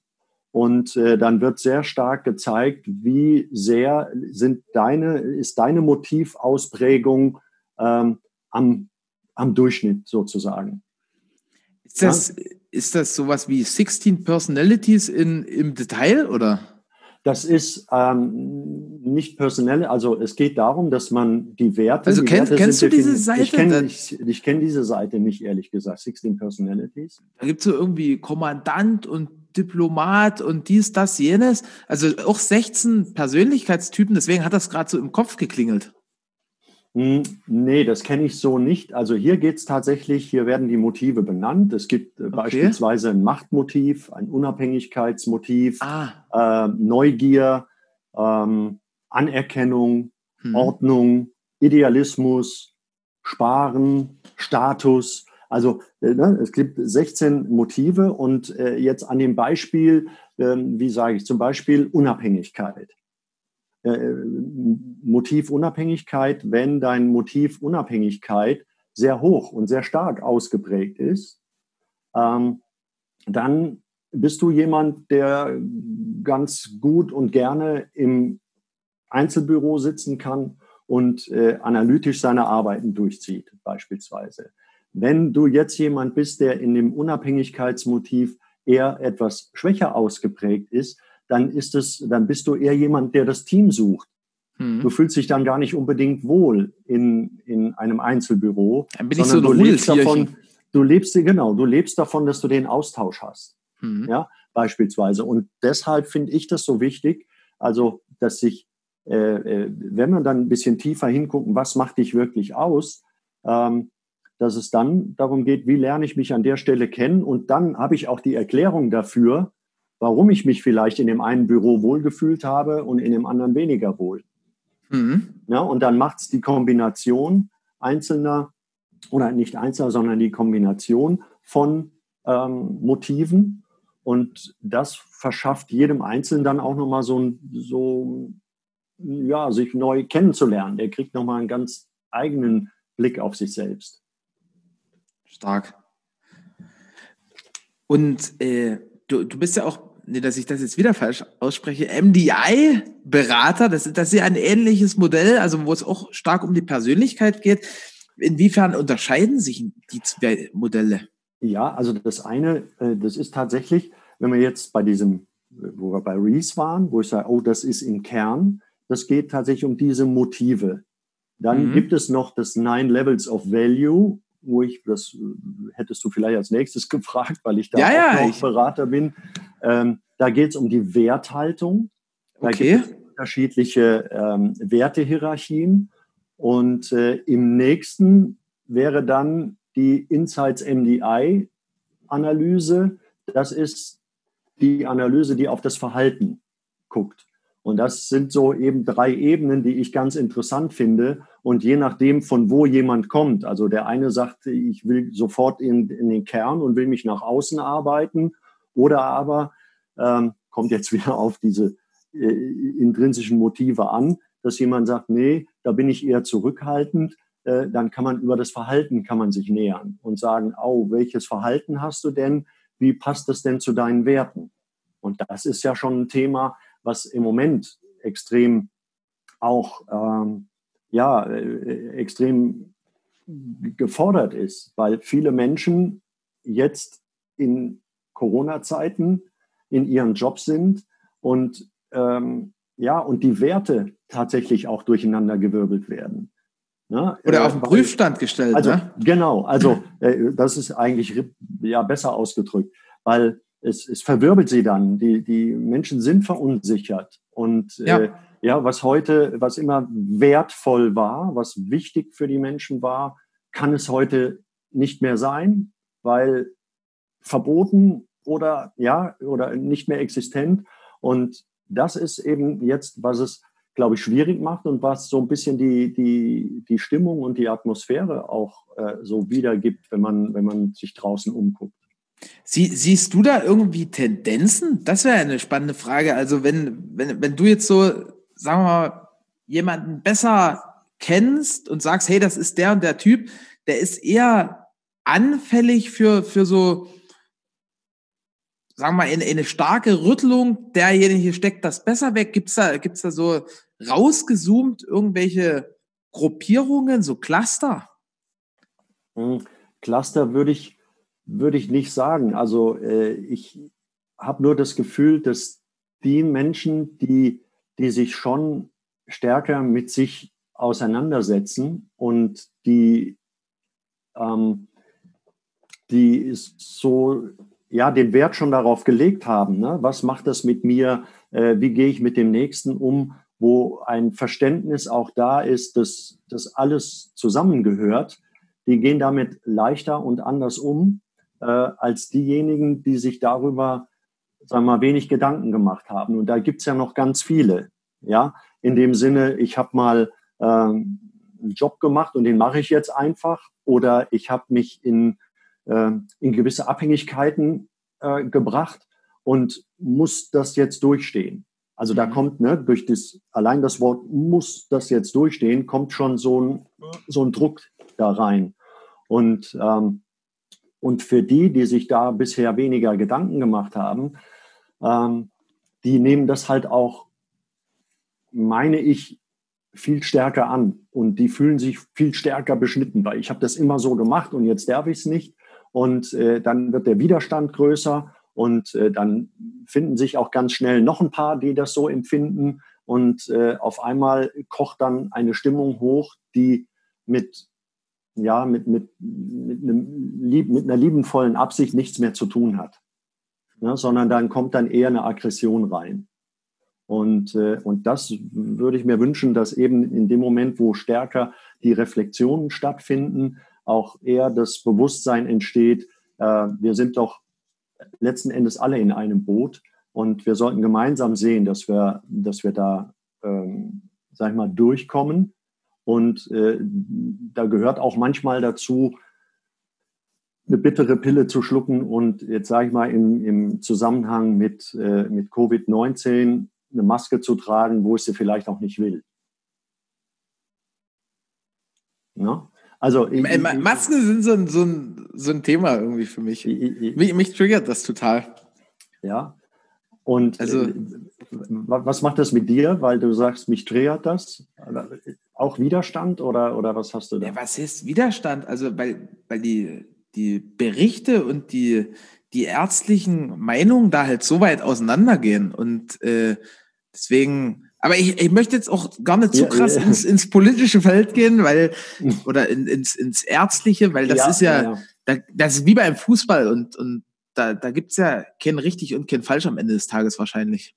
Speaker 3: Und äh, dann wird sehr stark gezeigt, wie sehr sind deine, ist deine Motivausprägung ähm, am, am Durchschnitt sozusagen.
Speaker 2: Ist das, ja? ist das sowas wie 16 Personalities in, im Detail oder?
Speaker 3: Das ist ähm, nicht personell, also es geht darum, dass man die Werte.
Speaker 2: Also
Speaker 3: die
Speaker 2: kennst,
Speaker 3: Werte
Speaker 2: kennst du diese Seite?
Speaker 3: Ich kenne ich, ich kenn diese Seite nicht, ehrlich gesagt. 16 Personalities.
Speaker 2: Da gibt es so irgendwie Kommandant und Diplomat und dies, das, jenes. Also auch 16 Persönlichkeitstypen, deswegen hat das gerade so im Kopf geklingelt.
Speaker 3: Hm, nee, das kenne ich so nicht. Also hier geht es tatsächlich, hier werden die Motive benannt. Es gibt äh, okay. beispielsweise ein Machtmotiv, ein Unabhängigkeitsmotiv, ah. äh, Neugier, ähm, Anerkennung, hm. Ordnung, Idealismus, Sparen, Status. Also äh, ne, es gibt 16 Motive und äh, jetzt an dem Beispiel, ähm, wie sage ich, zum Beispiel Unabhängigkeit. Äh, Motiv Unabhängigkeit, wenn dein Motiv Unabhängigkeit sehr hoch und sehr stark ausgeprägt ist, ähm, dann bist du jemand, der ganz gut und gerne im Einzelbüro sitzen kann und äh, analytisch seine Arbeiten durchzieht, beispielsweise. Wenn du jetzt jemand bist, der in dem Unabhängigkeitsmotiv eher etwas schwächer ausgeprägt ist, dann ist es, dann bist du eher jemand, der das Team sucht. Mhm. Du fühlst dich dann gar nicht unbedingt wohl in, in einem Einzelbüro.
Speaker 2: Dann bin ich so du lebst davon,
Speaker 3: du lebst, genau, du lebst davon, dass du den Austausch hast. Mhm. Ja, beispielsweise. Und deshalb finde ich das so wichtig, also, dass sich, äh, äh, wenn man dann ein bisschen tiefer hingucken, was macht dich wirklich aus, ähm, dass es dann darum geht, wie lerne ich mich an der Stelle kennen und dann habe ich auch die Erklärung dafür, warum ich mich vielleicht in dem einen Büro wohlgefühlt habe und in dem anderen weniger wohl. Mhm. Ja, und dann macht es die Kombination einzelner oder nicht einzelner, sondern die Kombination von ähm, Motiven. Und das verschafft jedem Einzelnen dann auch nochmal so, ein, so, ja, sich neu kennenzulernen. Der kriegt nochmal einen ganz eigenen Blick auf sich selbst.
Speaker 2: Stark. Und äh, du, du bist ja auch nee, dass ich das jetzt wieder falsch ausspreche, MDI-Berater, das, das ist ja ein ähnliches Modell, also wo es auch stark um die Persönlichkeit geht. Inwiefern unterscheiden sich die zwei Modelle?
Speaker 3: Ja, also das eine, äh, das ist tatsächlich, wenn wir jetzt bei diesem, wo wir bei Reese waren, wo ich sage, oh, das ist im Kern, das geht tatsächlich um diese Motive. Dann mhm. gibt es noch das Nine Levels of Value, wo ich, das hättest du vielleicht als nächstes gefragt, weil ich da
Speaker 2: ja,
Speaker 3: auch
Speaker 2: ja,
Speaker 3: noch Berater bin. Ähm, da geht es um die Werthaltung. Da
Speaker 2: okay.
Speaker 3: gibt es unterschiedliche ähm, Wertehierarchien. Und äh, im nächsten wäre dann die Insights MDI Analyse. Das ist die Analyse, die auf das Verhalten guckt. Und das sind so eben drei Ebenen, die ich ganz interessant finde. Und je nachdem, von wo jemand kommt, also der eine sagt, ich will sofort in, in den Kern und will mich nach außen arbeiten, oder aber ähm, kommt jetzt wieder auf diese äh, intrinsischen Motive an, dass jemand sagt, nee, da bin ich eher zurückhaltend, äh, dann kann man über das Verhalten kann man sich nähern und sagen, oh, welches Verhalten hast du denn? Wie passt das denn zu deinen Werten? Und das ist ja schon ein Thema, was im Moment extrem auch ähm, ja äh, extrem gefordert ist, weil viele Menschen jetzt in Corona-Zeiten in ihren Jobs sind und ähm, ja, und die Werte tatsächlich auch durcheinander gewirbelt werden.
Speaker 2: Ne? Oder äh, auf den Prüfstand gestellt.
Speaker 3: Also,
Speaker 2: ne?
Speaker 3: Genau, also äh, das ist eigentlich ja besser ausgedrückt, weil es, es verwirbelt sie dann. Die, die Menschen sind verunsichert. Und ja. Äh, ja, was heute, was immer wertvoll war, was wichtig für die Menschen war, kann es heute nicht mehr sein, weil verboten oder ja, oder nicht mehr existent. Und das ist eben jetzt, was es, glaube ich, schwierig macht und was so ein bisschen die, die, die Stimmung und die Atmosphäre auch äh, so wiedergibt, wenn man, wenn man sich draußen umguckt.
Speaker 2: Sie, siehst du da irgendwie Tendenzen? Das wäre eine spannende Frage. Also wenn, wenn, wenn du jetzt so, sagen wir mal, jemanden besser kennst und sagst, hey, das ist der und der Typ, der ist eher anfällig für, für so sagen wir mal, in, in eine starke Rüttelung, derjenige steckt das besser weg. Gibt's da, gibt's da so rausgezoomt irgendwelche Gruppierungen, so Cluster?
Speaker 3: Hm, Cluster würde ich, würde ich nicht sagen. Also äh, ich habe nur das Gefühl, dass die Menschen, die, die sich schon stärker mit sich auseinandersetzen und die, ähm, die so ja, den Wert schon darauf gelegt haben. Ne? Was macht das mit mir? Äh, wie gehe ich mit dem Nächsten um? Wo ein Verständnis auch da ist, dass das alles zusammengehört. Die gehen damit leichter und anders um äh, als diejenigen, die sich darüber, sagen wir mal, wenig Gedanken gemacht haben. Und da gibt's ja noch ganz viele. Ja, in dem Sinne, ich habe mal ähm, einen Job gemacht und den mache ich jetzt einfach. Oder ich habe mich in äh, in gewisse Abhängigkeiten äh, gebracht und muss das jetzt durchstehen. Also da mhm. kommt ne, durch das allein das Wort muss das jetzt durchstehen, kommt schon so ein so ein Druck da rein. Und ähm, und für die, die sich da bisher weniger Gedanken gemacht haben, ähm, die nehmen das halt auch, meine ich, viel stärker an. Und die fühlen sich viel stärker beschnitten, weil ich habe das immer so gemacht und jetzt darf ich es nicht. Und äh, dann wird der Widerstand größer und äh, dann finden sich auch ganz schnell noch ein paar, die das so empfinden. Und äh, auf einmal kocht dann eine Stimmung hoch, die mit ja mit mit mit, einem, mit einer liebenvollen Absicht nichts mehr zu tun hat, ja, sondern dann kommt dann eher eine Aggression rein. Und, äh, und das würde ich mir wünschen, dass eben in dem Moment, wo stärker die Reflexionen stattfinden, auch eher das Bewusstsein entsteht, äh, wir sind doch letzten Endes alle in einem Boot und wir sollten gemeinsam sehen, dass wir, dass wir da, ähm, sag ich mal, durchkommen. Und äh, da gehört auch manchmal dazu, eine bittere Pille zu schlucken und jetzt sage ich mal im, im Zusammenhang mit, äh, mit Covid-19 eine Maske zu tragen, wo ich sie vielleicht auch nicht will.
Speaker 2: Na? Also ich, Masken sind so ein, so, ein, so ein Thema irgendwie für mich. Ich, mich. Mich triggert das total.
Speaker 3: Ja. Und also, äh, was macht das mit dir? Weil du sagst, mich triggert das. Auch Widerstand oder, oder was hast du da?
Speaker 2: Ja, was ist Widerstand? Also, weil, weil die, die Berichte und die, die ärztlichen Meinungen da halt so weit auseinandergehen. Und äh, deswegen, aber ich, ich möchte jetzt auch gar nicht so krass ja, ja. Ins, ins politische Feld gehen, weil, oder in, ins, ins Ärztliche, weil das ja, ist ja, Da, das ist wie beim Fußball und, und da, da gibt es ja kein richtig und kein falsch am Ende des Tages wahrscheinlich.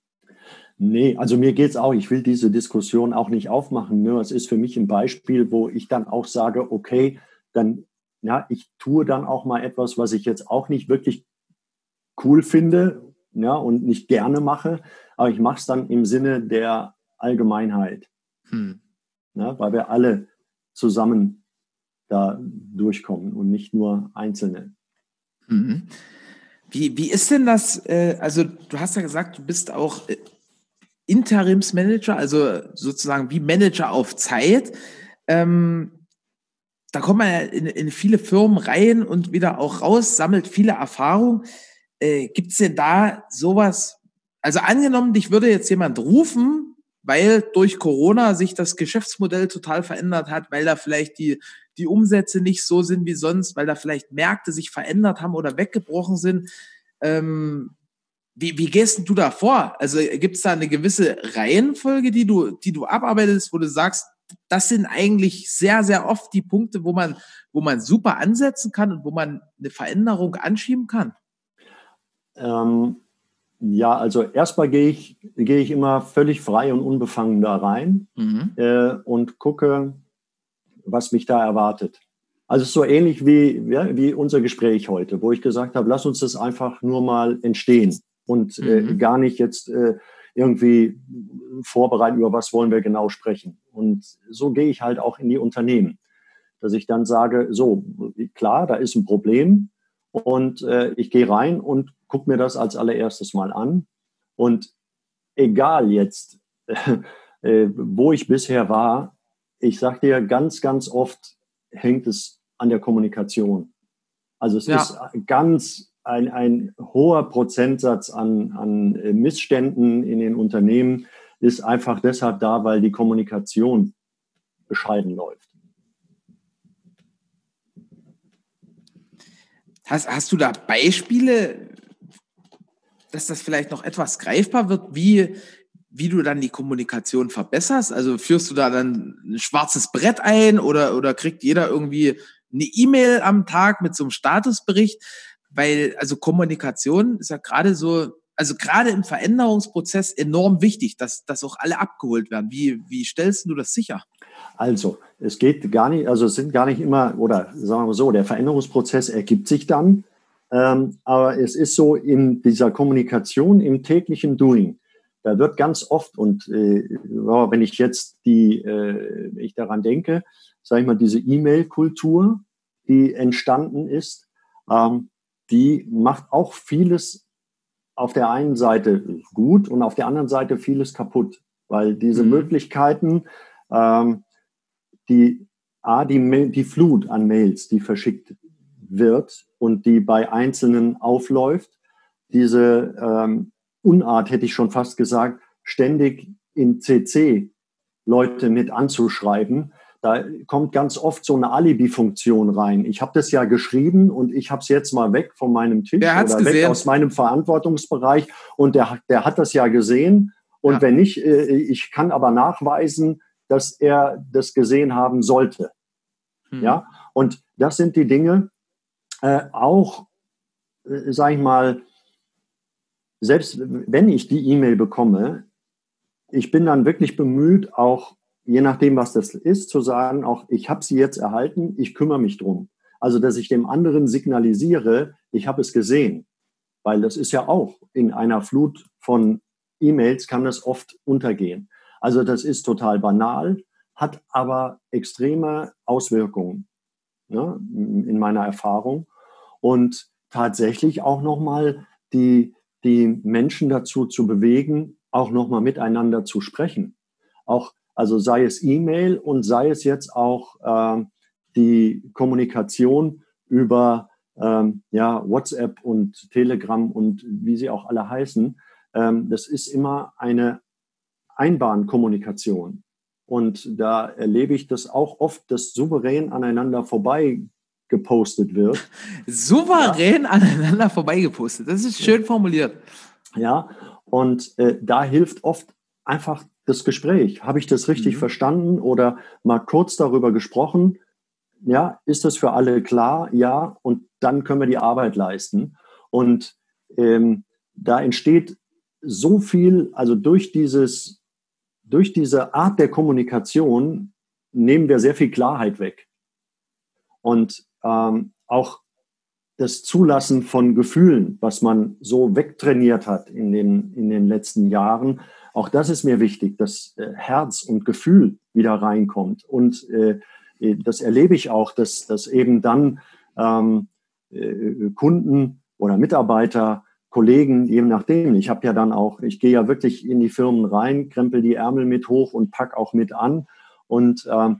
Speaker 3: Nee, also mir geht es auch, ich will diese Diskussion auch nicht aufmachen. Ne? Es ist für mich ein Beispiel, wo ich dann auch sage, okay, dann, ja, ich tue dann auch mal etwas, was ich jetzt auch nicht wirklich cool finde ja, und nicht gerne mache, aber ich mache es dann im Sinne der Allgemeinheit. Hm. Ja, weil wir alle zusammen da durchkommen und nicht nur Einzelne.
Speaker 2: Mhm. Wie, wie ist denn das? Äh, also, du hast ja gesagt, du bist auch äh, Interimsmanager, also sozusagen wie Manager auf Zeit. Ähm, da kommt man ja in, in, viele Firmen rein und wieder auch raus, sammelt viele Erfahrungen. Äh, Gibt es denn da sowas? Also angenommen, dich würde jetzt jemand rufen, weil durch Corona sich das Geschäftsmodell total verändert hat, weil da vielleicht die, die Umsätze nicht so sind wie sonst, weil da vielleicht Märkte sich verändert haben oder weggebrochen sind. Ähm, wie, wie gehst du da vor? Also gibt es da eine gewisse Reihenfolge, die du, die du abarbeitest, wo du sagst, das sind eigentlich sehr, sehr oft die Punkte, wo man, wo man super ansetzen kann und wo man eine Veränderung anschieben kann?
Speaker 3: Ähm, ja, also erstmal gehe ich, gehe ich immer völlig frei und unbefangen da rein mhm. äh, und gucke, was mich da erwartet. Also so ähnlich wie, ja, wie unser Gespräch heute, wo ich gesagt habe, lass uns das einfach nur mal entstehen und äh, mhm. gar nicht jetzt äh, irgendwie vorbereiten, über was wollen wir genau sprechen. Und so gehe ich halt auch in die Unternehmen, dass ich dann sage, so, klar, da ist ein Problem und äh, ich gehe rein und gucke mir das als allererstes mal an. Und egal jetzt, äh, wo ich bisher war, ich sage dir ganz, ganz oft hängt es an der Kommunikation. Also es ja. ist ganz ein, ein hoher Prozentsatz an, an äh, Missständen in den Unternehmen ist einfach deshalb da, weil die Kommunikation bescheiden läuft.
Speaker 2: Hast, hast du da Beispiele, dass das vielleicht noch etwas greifbar wird, wie, wie du dann die Kommunikation verbesserst? Also führst du da dann ein schwarzes Brett ein oder, oder kriegt jeder irgendwie eine E-Mail am Tag mit so einem Statusbericht? Weil also Kommunikation ist ja gerade so, also gerade im Veränderungsprozess enorm wichtig, dass, dass auch alle abgeholt werden. Wie, wie stellst du das sicher?
Speaker 3: Also, es geht gar nicht, also es sind gar nicht immer, oder sagen wir so, der Veränderungsprozess ergibt sich dann, ähm, aber es ist so in dieser Kommunikation, im täglichen Doing, da wird ganz oft, und äh, wenn ich jetzt die, äh, ich daran denke, sage ich mal, diese E-Mail-Kultur, die entstanden ist, ähm, die macht auch vieles auf der einen Seite gut und auf der anderen Seite vieles kaputt, weil diese mhm. Möglichkeiten, ähm, die, A, die, die Flut an Mails, die verschickt wird und die bei Einzelnen aufläuft, diese ähm, Unart, hätte ich schon fast gesagt, ständig in CC Leute mit anzuschreiben, da kommt ganz oft so eine Alibi-Funktion rein. Ich habe das ja geschrieben und ich habe es jetzt mal weg von meinem Tisch
Speaker 2: oder
Speaker 3: gesehen? weg aus meinem Verantwortungsbereich und der, der hat das ja gesehen. Und ja. wenn nicht, äh, ich kann aber nachweisen, dass er das gesehen haben sollte. Hm. Ja, und das sind die Dinge, äh, auch, äh, sage ich mal, selbst wenn ich die E-Mail bekomme, ich bin dann wirklich bemüht, auch je nachdem, was das ist, zu sagen, auch ich habe sie jetzt erhalten, ich kümmere mich drum. Also, dass ich dem anderen signalisiere, ich habe es gesehen. Weil das ist ja auch in einer Flut von E-Mails kann das oft untergehen. Also das ist total banal, hat aber extreme Auswirkungen ne, in meiner Erfahrung. Und tatsächlich auch nochmal die, die Menschen dazu zu bewegen, auch nochmal miteinander zu sprechen. Auch also sei es E-Mail und sei es jetzt auch äh, die Kommunikation über ähm, ja, WhatsApp und Telegram und wie sie auch alle heißen. Ähm, das ist immer eine Einbahnkommunikation. Und da erlebe ich das auch oft, dass souverän aneinander vorbei gepostet wird.
Speaker 2: souverän ja. aneinander vorbei gepostet. Das ist schön formuliert.
Speaker 3: Ja, und äh, da hilft oft einfach das Gespräch. Habe ich das richtig mhm. verstanden oder mal kurz darüber gesprochen? Ja, ist das für alle klar? Ja, und dann können wir die Arbeit leisten. Und ähm, da entsteht so viel, also durch dieses, durch diese Art der Kommunikation nehmen wir sehr viel Klarheit weg. Und ähm, auch das Zulassen von Gefühlen, was man so wegtrainiert hat in den, in den letzten Jahren, auch das ist mir wichtig, dass äh, Herz und Gefühl wieder reinkommt. Und äh, äh, das erlebe ich auch, dass, dass eben dann ähm, äh, Kunden oder Mitarbeiter, Kollegen, je nachdem, ich habe ja dann auch, ich gehe ja wirklich in die Firmen rein, krempel die Ärmel mit hoch und pack auch mit an und, ähm,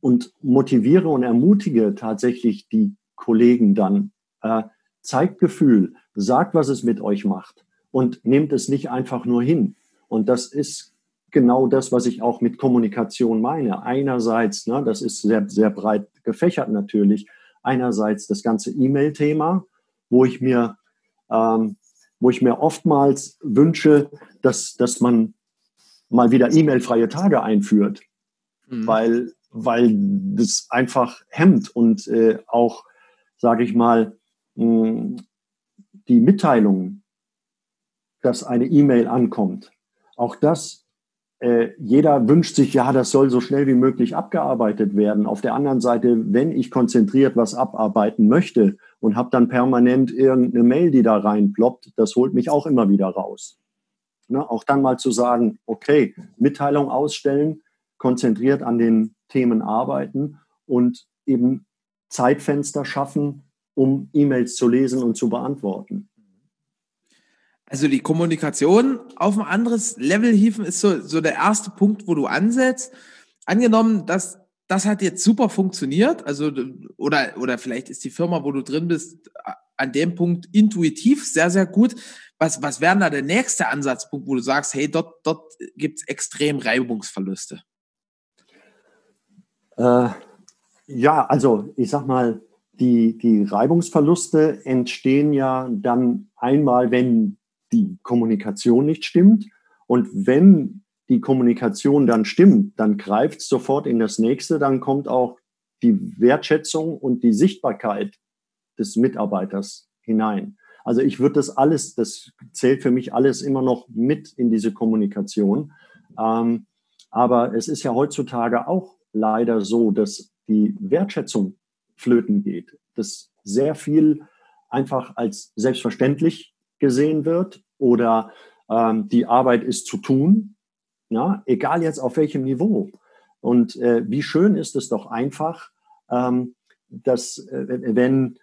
Speaker 3: und motiviere und ermutige tatsächlich die Kollegen dann. Äh, zeigt Gefühl, sagt, was es mit euch macht und nehmt es nicht einfach nur hin. Und das ist genau das, was ich auch mit Kommunikation meine. Einerseits, ne, das ist sehr, sehr breit gefächert natürlich, einerseits das ganze E-Mail-Thema, wo ich mir, ähm, wo ich mir oftmals wünsche, dass, dass man mal wieder E-Mail-freie Tage einführt, mhm. weil, weil das einfach hemmt und äh, auch, sage ich mal, mh, die Mitteilung, dass eine E-Mail ankommt, auch das, äh, jeder wünscht sich, ja, das soll so schnell wie möglich abgearbeitet werden. Auf der anderen Seite, wenn ich konzentriert was abarbeiten möchte und habe dann permanent irgendeine Mail, die da reinploppt, das holt mich auch immer wieder raus. Ne? Auch dann mal zu sagen, okay, Mitteilung ausstellen, konzentriert an den Themen arbeiten und eben Zeitfenster schaffen, um E-Mails zu lesen und zu beantworten.
Speaker 2: Also die Kommunikation auf ein anderes Level hieven ist so, so der erste Punkt, wo du ansetzt. Angenommen, dass das hat jetzt super funktioniert, also oder oder vielleicht ist die Firma, wo du drin bist, an dem Punkt intuitiv sehr sehr gut. Was was wäre da der nächste Ansatzpunkt, wo du sagst, hey, dort dort gibt's extrem Reibungsverluste?
Speaker 3: Äh, ja, also ich sag mal, die die Reibungsverluste entstehen ja dann einmal, wenn die Kommunikation nicht stimmt. Und wenn die Kommunikation dann stimmt, dann greift es sofort in das nächste, dann kommt auch die Wertschätzung und die Sichtbarkeit des Mitarbeiters hinein. Also ich würde das alles, das zählt für mich alles immer noch mit in diese Kommunikation. Ähm, aber es ist ja heutzutage auch leider so, dass die Wertschätzung flöten geht, dass sehr viel einfach als selbstverständlich gesehen wird oder ähm, die Arbeit ist zu tun, ja, egal jetzt auf welchem Niveau. Und äh, wie schön ist es doch einfach, ähm, dass äh, wenn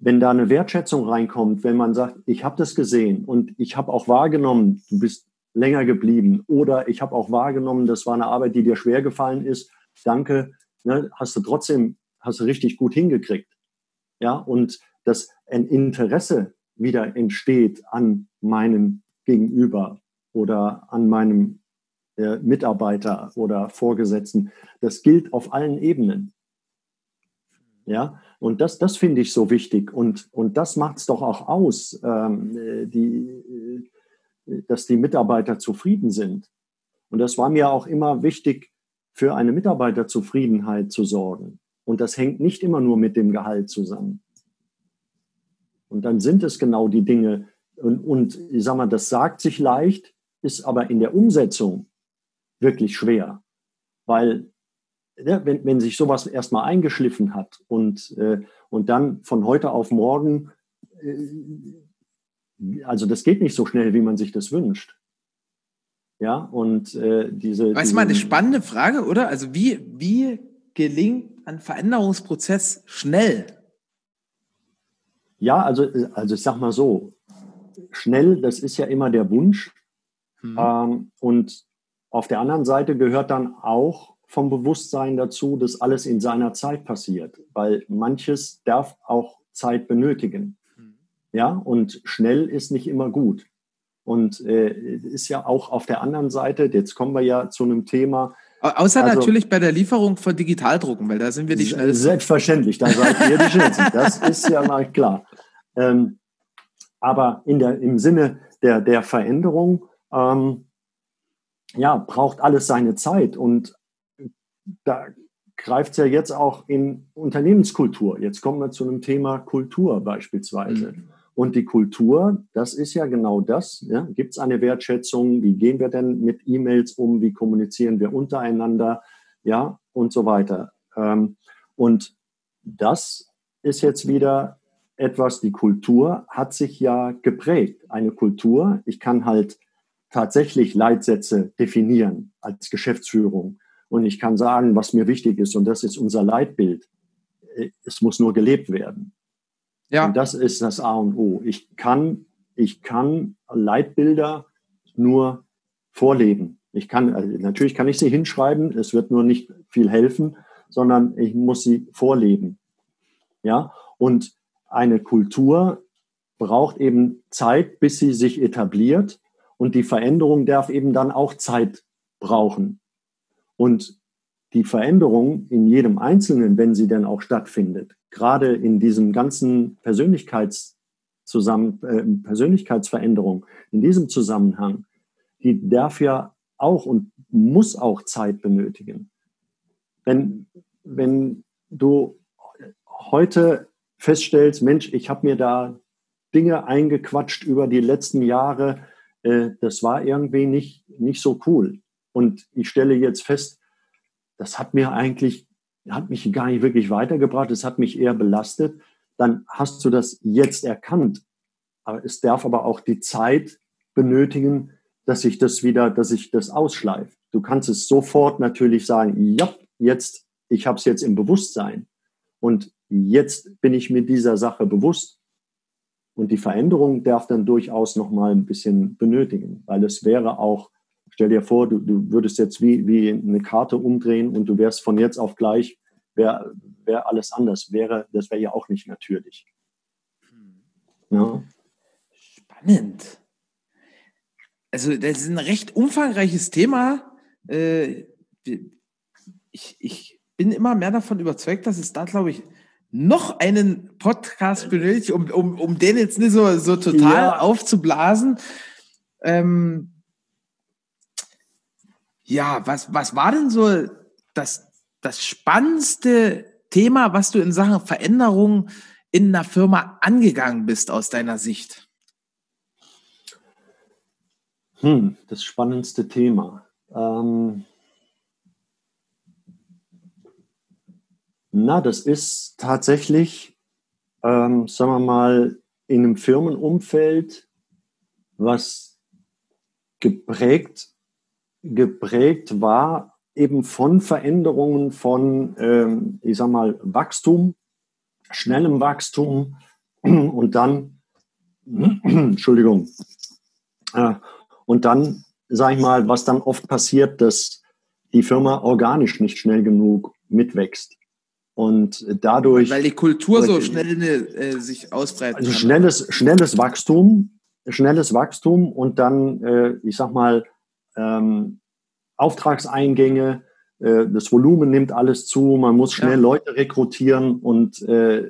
Speaker 3: wenn da eine Wertschätzung reinkommt, wenn man sagt, ich habe das gesehen und ich habe auch wahrgenommen, du bist länger geblieben oder ich habe auch wahrgenommen, das war eine Arbeit, die dir schwer gefallen ist, danke, ne, hast du trotzdem, hast du richtig gut hingekriegt. Ja, und das ein Interesse wieder entsteht an meinem Gegenüber oder an meinem äh, Mitarbeiter oder Vorgesetzten. Das gilt auf allen Ebenen. Ja, und das, das finde ich so wichtig. Und, und das macht es doch auch aus, ähm, die, äh, dass die Mitarbeiter zufrieden sind. Und das war mir auch immer wichtig, für eine Mitarbeiterzufriedenheit zu sorgen. Und das hängt nicht immer nur mit dem Gehalt zusammen. Und dann sind es genau die Dinge. Und, und ich sag mal, das sagt sich leicht, ist aber in der Umsetzung wirklich schwer. Weil ja, wenn, wenn sich sowas erstmal eingeschliffen hat und, äh, und dann von heute auf morgen, äh, also das geht nicht so schnell, wie man sich das wünscht. Ja, und äh, diese.
Speaker 2: Weißt du mal, eine spannende Frage, oder? Also wie, wie gelingt ein Veränderungsprozess schnell?
Speaker 3: Ja, also, also ich sag mal so, schnell, das ist ja immer der Wunsch. Mhm. Ähm, und auf der anderen Seite gehört dann auch vom Bewusstsein dazu, dass alles in seiner Zeit passiert, weil manches darf auch Zeit benötigen. Mhm. Ja, und schnell ist nicht immer gut. Und äh, ist ja auch auf der anderen Seite, jetzt kommen wir ja zu einem Thema,
Speaker 2: Außer also, natürlich bei der Lieferung von Digitaldrucken, weil da sind wir die schnellsten.
Speaker 3: Selbstverständlich, da seid ihr die schnellsten. Das ist ja mal klar. Ähm, aber in der, im Sinne der, der Veränderung, ähm, ja, braucht alles seine Zeit. Und da greift es ja jetzt auch in Unternehmenskultur. Jetzt kommen wir zu einem Thema Kultur beispielsweise. Mhm. Und die Kultur, das ist ja genau das. Ja? Gibt es eine Wertschätzung? Wie gehen wir denn mit E-Mails um? Wie kommunizieren wir untereinander? Ja, und so weiter. Ähm, und das ist jetzt wieder etwas, die Kultur hat sich ja geprägt. Eine Kultur, ich kann halt tatsächlich Leitsätze definieren als Geschäftsführung. Und ich kann sagen, was mir wichtig ist. Und das ist unser Leitbild. Es muss nur gelebt werden. Ja. Und das ist das A und O. Ich kann, ich kann Leitbilder nur vorleben. Ich kann, also natürlich kann ich sie hinschreiben. Es wird nur nicht viel helfen, sondern ich muss sie vorleben. Ja. Und eine Kultur braucht eben Zeit, bis sie sich etabliert. Und die Veränderung darf eben dann auch Zeit brauchen. Und die Veränderung in jedem Einzelnen, wenn sie denn auch stattfindet, gerade in diesem ganzen Persönlichkeitszusammen, äh, Persönlichkeitsveränderung, in diesem Zusammenhang, die darf ja auch und muss auch Zeit benötigen. Wenn, wenn du heute feststellst, Mensch, ich habe mir da Dinge eingequatscht über die letzten Jahre, äh, das war irgendwie nicht, nicht so cool. Und ich stelle jetzt fest, das hat mir eigentlich, hat mich gar nicht wirklich weitergebracht, es hat mich eher belastet. Dann hast du das jetzt erkannt. Aber es darf aber auch die Zeit benötigen, dass ich das wieder, dass ich das ausschleife. Du kannst es sofort natürlich sagen, ja, jetzt, ich habe es jetzt im Bewusstsein. Und jetzt bin ich mir dieser Sache bewusst. Und die Veränderung darf dann durchaus noch mal ein bisschen benötigen, weil es wäre auch, stell dir vor, du, du würdest jetzt wie, wie eine Karte umdrehen und du wärst von jetzt auf gleich, wäre wär alles anders, wäre, das wäre ja auch nicht natürlich.
Speaker 2: Hm. Ja. Spannend. Also das ist ein recht umfangreiches Thema. Äh, ich, ich bin immer mehr davon überzeugt, dass es da, glaube ich, noch einen Podcast benötigt, um, um, um den jetzt nicht so, so total ja. aufzublasen. Ähm, ja, was, was war denn so das, das spannendste Thema, was du in Sachen Veränderung in einer Firma angegangen bist aus deiner Sicht?
Speaker 3: Hm, das spannendste Thema. Ähm, Na, das ist tatsächlich, ähm, sagen wir mal, in einem Firmenumfeld, was geprägt, geprägt war eben von Veränderungen von, ähm, ich sag mal, Wachstum, schnellem Wachstum und dann, Entschuldigung, äh, und dann, sag ich mal, was dann oft passiert, dass die Firma organisch nicht schnell genug mitwächst. Und dadurch.
Speaker 2: Weil die Kultur so schnell äh, sich ausbreitet.
Speaker 3: Also schnelles, schnelles Wachstum, schnelles Wachstum und dann, äh, ich sag mal, ähm, Auftragseingänge, äh, das Volumen nimmt alles zu, man muss schnell ja. Leute rekrutieren und äh,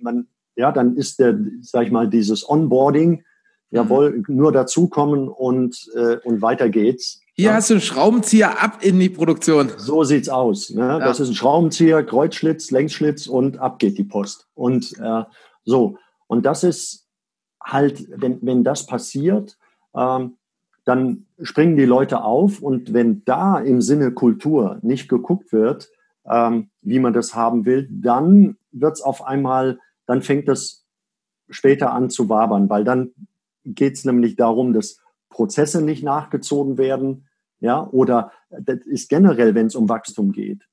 Speaker 3: man, ja, dann ist der, sag ich mal, dieses Onboarding, jawohl, mhm. nur dazukommen und, äh, und weiter geht's.
Speaker 2: Hier ja. hast du einen Schraubenzieher ab in die Produktion.
Speaker 3: So sieht's aus. Ne? Ja. Das ist ein Schraubenzieher, Kreuzschlitz, Längsschlitz und ab geht die Post. Und äh, so. Und das ist halt, wenn, wenn das passiert, ähm, dann springen die Leute auf. Und wenn da im Sinne Kultur nicht geguckt wird, ähm, wie man das haben will, dann wird's auf einmal, dann fängt das später an zu wabern, weil dann geht's nämlich darum, dass Prozesse nicht nachgezogen werden, ja, oder das ist generell, wenn es um Wachstum geht.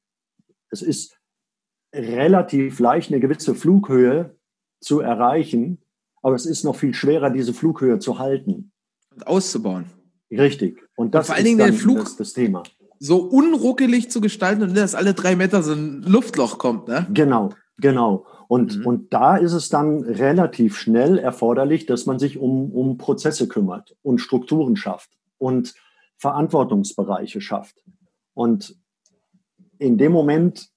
Speaker 3: Es ist relativ leicht, eine gewisse Flughöhe zu erreichen, aber es ist noch viel schwerer, diese Flughöhe zu halten.
Speaker 2: Und auszubauen.
Speaker 3: Richtig. Und das
Speaker 2: und vor allen Dingen ist
Speaker 3: den
Speaker 2: Flug das, das, Thema. So unruckelig zu gestalten und dass alle drei Meter so ein Luftloch kommt, ne?
Speaker 3: Genau, genau. Und, mhm. und da ist es dann relativ schnell erforderlich, dass man sich um, um Prozesse kümmert und Strukturen schafft. Und Verantwortungsbereiche schafft. Und in dem Moment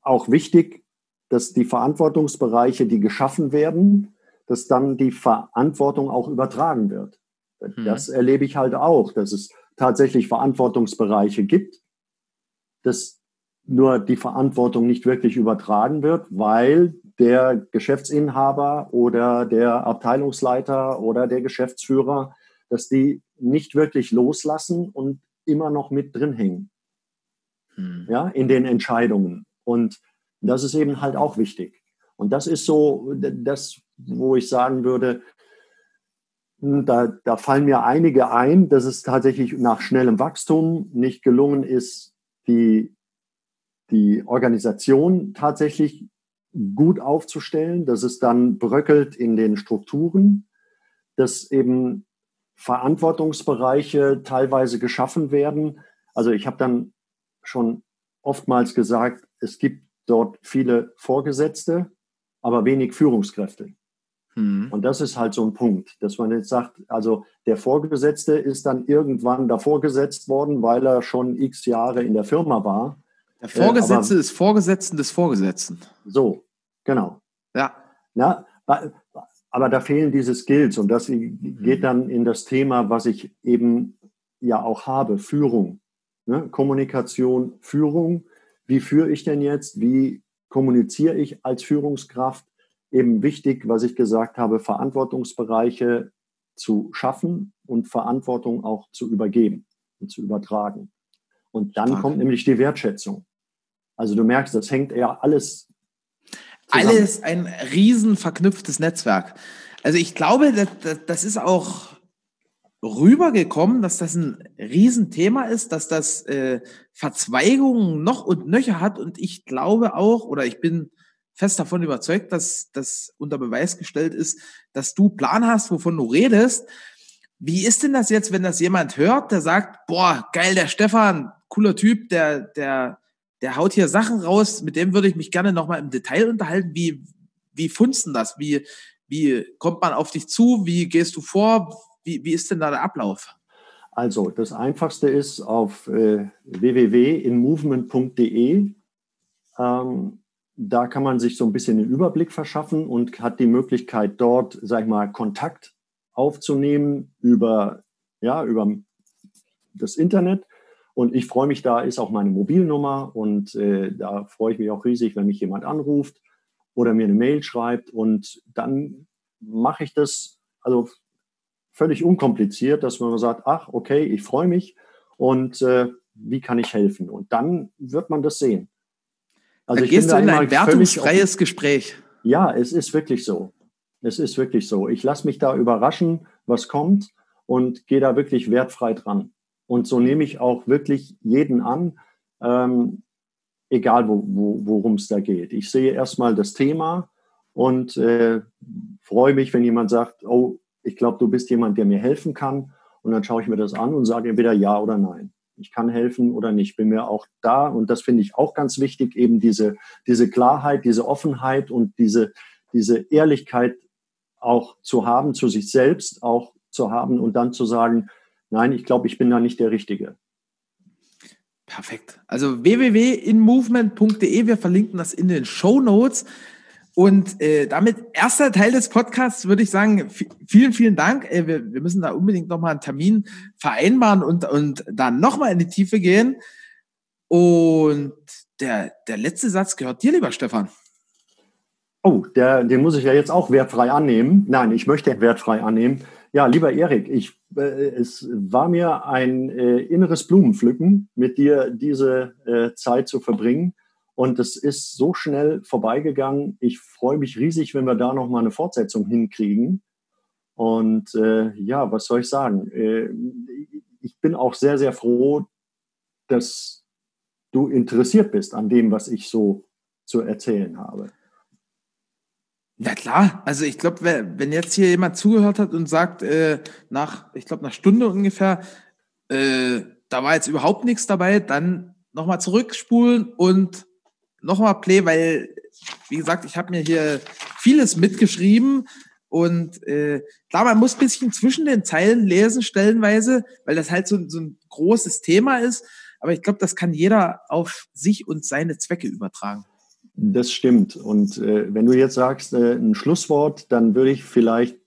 Speaker 3: auch wichtig, dass die Verantwortungsbereiche, die geschaffen werden, dass dann die Verantwortung auch übertragen wird. Mhm. Das erlebe ich halt auch, dass es tatsächlich Verantwortungsbereiche gibt, dass nur die Verantwortung nicht wirklich übertragen wird, weil der Geschäftsinhaber oder der Abteilungsleiter oder der Geschäftsführer, dass die nicht wirklich loslassen und immer noch mit drin hängen. Hm. Ja, in den Entscheidungen. Und das ist eben halt auch wichtig. Und das ist so das, wo ich sagen würde, da, da fallen mir einige ein, dass es tatsächlich nach schnellem Wachstum nicht gelungen ist, die, die Organisation tatsächlich gut aufzustellen, dass es dann bröckelt in den Strukturen, dass eben Verantwortungsbereiche teilweise geschaffen werden. Also ich habe dann schon oftmals gesagt, es gibt dort viele Vorgesetzte, aber wenig Führungskräfte. Mhm. Und das ist halt so ein Punkt, dass man jetzt sagt, also der Vorgesetzte ist dann irgendwann davor gesetzt worden, weil er schon x Jahre in der Firma war.
Speaker 2: Der Vorgesetzte äh, aber, ist Vorgesetzten des Vorgesetzten.
Speaker 3: So, genau. Ja. Na, aber da fehlen diese Skills und das geht mhm. dann in das Thema, was ich eben ja auch habe, Führung. Ne? Kommunikation, Führung. Wie führe ich denn jetzt? Wie kommuniziere ich als Führungskraft? Eben wichtig, was ich gesagt habe, Verantwortungsbereiche zu schaffen und Verantwortung auch zu übergeben und zu übertragen. Und dann Stark. kommt nämlich die Wertschätzung. Also du merkst, das hängt ja alles.
Speaker 2: Zusammen. Alles ein riesen verknüpftes Netzwerk. Also ich glaube, das, das ist auch rübergekommen, dass das ein Riesenthema ist, dass das äh, Verzweigungen noch und nöcher hat. Und ich glaube auch, oder ich bin fest davon überzeugt, dass das unter Beweis gestellt ist, dass du Plan hast, wovon du redest. Wie ist denn das jetzt, wenn das jemand hört, der sagt, boah, geil, der Stefan, cooler Typ, der, der, der haut hier Sachen raus, mit dem würde ich mich gerne nochmal im Detail unterhalten. Wie, wie funzen das? Wie, wie kommt man auf dich zu? Wie gehst du vor? Wie, wie ist denn da der Ablauf?
Speaker 3: Also, das einfachste ist auf äh, www.inmovement.de. Ähm, da kann man sich so ein bisschen den Überblick verschaffen und hat die Möglichkeit, dort, sag ich mal, Kontakt aufzunehmen über, ja, über das Internet. Und ich freue mich, da ist auch meine Mobilnummer und äh, da freue ich mich auch riesig, wenn mich jemand anruft oder mir eine Mail schreibt. Und dann mache ich das, also völlig unkompliziert, dass man sagt, ach, okay, ich freue mich und äh, wie kann ich helfen? Und dann wird man das sehen.
Speaker 2: Also dann gehst du in ein wertungsfreies Gespräch.
Speaker 3: Ja, es ist wirklich so. Es ist wirklich so. Ich lasse mich da überraschen, was kommt und gehe da wirklich wertfrei dran. Und so nehme ich auch wirklich jeden an, ähm, egal wo, wo, worum es da geht. Ich sehe erstmal das Thema und äh, freue mich, wenn jemand sagt, oh, ich glaube, du bist jemand, der mir helfen kann. Und dann schaue ich mir das an und sage entweder ja oder nein ich kann helfen oder nicht. Bin mir auch da und das finde ich auch ganz wichtig, eben diese, diese Klarheit, diese Offenheit und diese, diese Ehrlichkeit auch zu haben, zu sich selbst auch zu haben und dann zu sagen, nein, ich glaube, ich bin da nicht der Richtige.
Speaker 2: Perfekt. Also www.inmovement.de, wir verlinken das in den Show Notes. Und äh, damit erster Teil des Podcasts würde ich sagen, vielen, vielen Dank. Äh, wir, wir müssen da unbedingt nochmal einen Termin vereinbaren und, und dann nochmal in die Tiefe gehen. Und der, der letzte Satz gehört dir, lieber Stefan.
Speaker 3: Oh, der, den muss ich ja jetzt auch wertfrei annehmen. Nein, ich möchte wertfrei annehmen. Ja, lieber Erik, ich, äh, es war mir ein äh, inneres Blumenpflücken, mit dir diese äh, Zeit zu verbringen. Und es ist so schnell vorbeigegangen. Ich freue mich riesig, wenn wir da noch mal eine Fortsetzung hinkriegen. Und äh, ja, was soll ich sagen? Äh, ich bin auch sehr, sehr froh, dass du interessiert bist an dem, was ich so zu erzählen habe.
Speaker 2: Ja klar, also ich glaube, wenn jetzt hier jemand zugehört hat und sagt, äh, nach, ich glaube, nach Stunde ungefähr, äh, da war jetzt überhaupt nichts dabei, dann nochmal zurückspulen und nochmal Play, weil, wie gesagt, ich habe mir hier vieles mitgeschrieben und äh, klar, man muss ein bisschen zwischen den Zeilen lesen, stellenweise, weil das halt so, so ein großes Thema ist.
Speaker 4: Aber ich glaube, das kann jeder auf sich und seine Zwecke übertragen.
Speaker 3: Das stimmt. Und äh, wenn du jetzt sagst, äh, ein Schlusswort, dann würde ich vielleicht,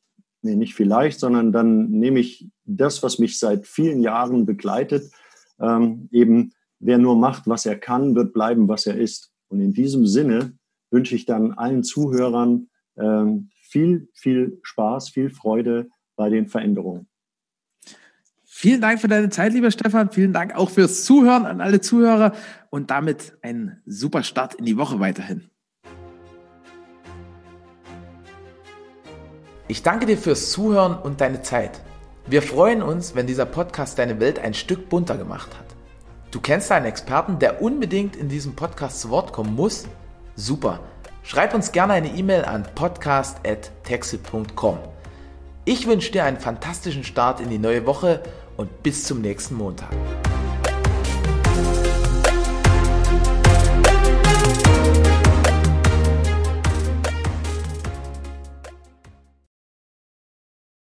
Speaker 3: nee, nicht vielleicht, sondern dann nehme ich das, was mich seit vielen Jahren begleitet, ähm, eben wer nur macht, was er kann, wird bleiben, was er ist. Und in diesem Sinne wünsche ich dann allen Zuhörern ähm, viel, viel Spaß, viel Freude bei den Veränderungen.
Speaker 4: Vielen Dank für deine Zeit, lieber Stefan. Vielen Dank auch fürs Zuhören an alle Zuhörer und damit einen super Start in die Woche weiterhin.
Speaker 2: Ich danke dir fürs Zuhören und deine Zeit. Wir freuen uns, wenn dieser Podcast deine Welt ein Stück bunter gemacht hat. Du kennst einen Experten, der unbedingt in diesem Podcast zu Wort kommen muss? Super. Schreib uns gerne eine E-Mail an podcast.texel.com. Ich wünsche dir einen fantastischen Start in die neue Woche und bis zum nächsten Montag.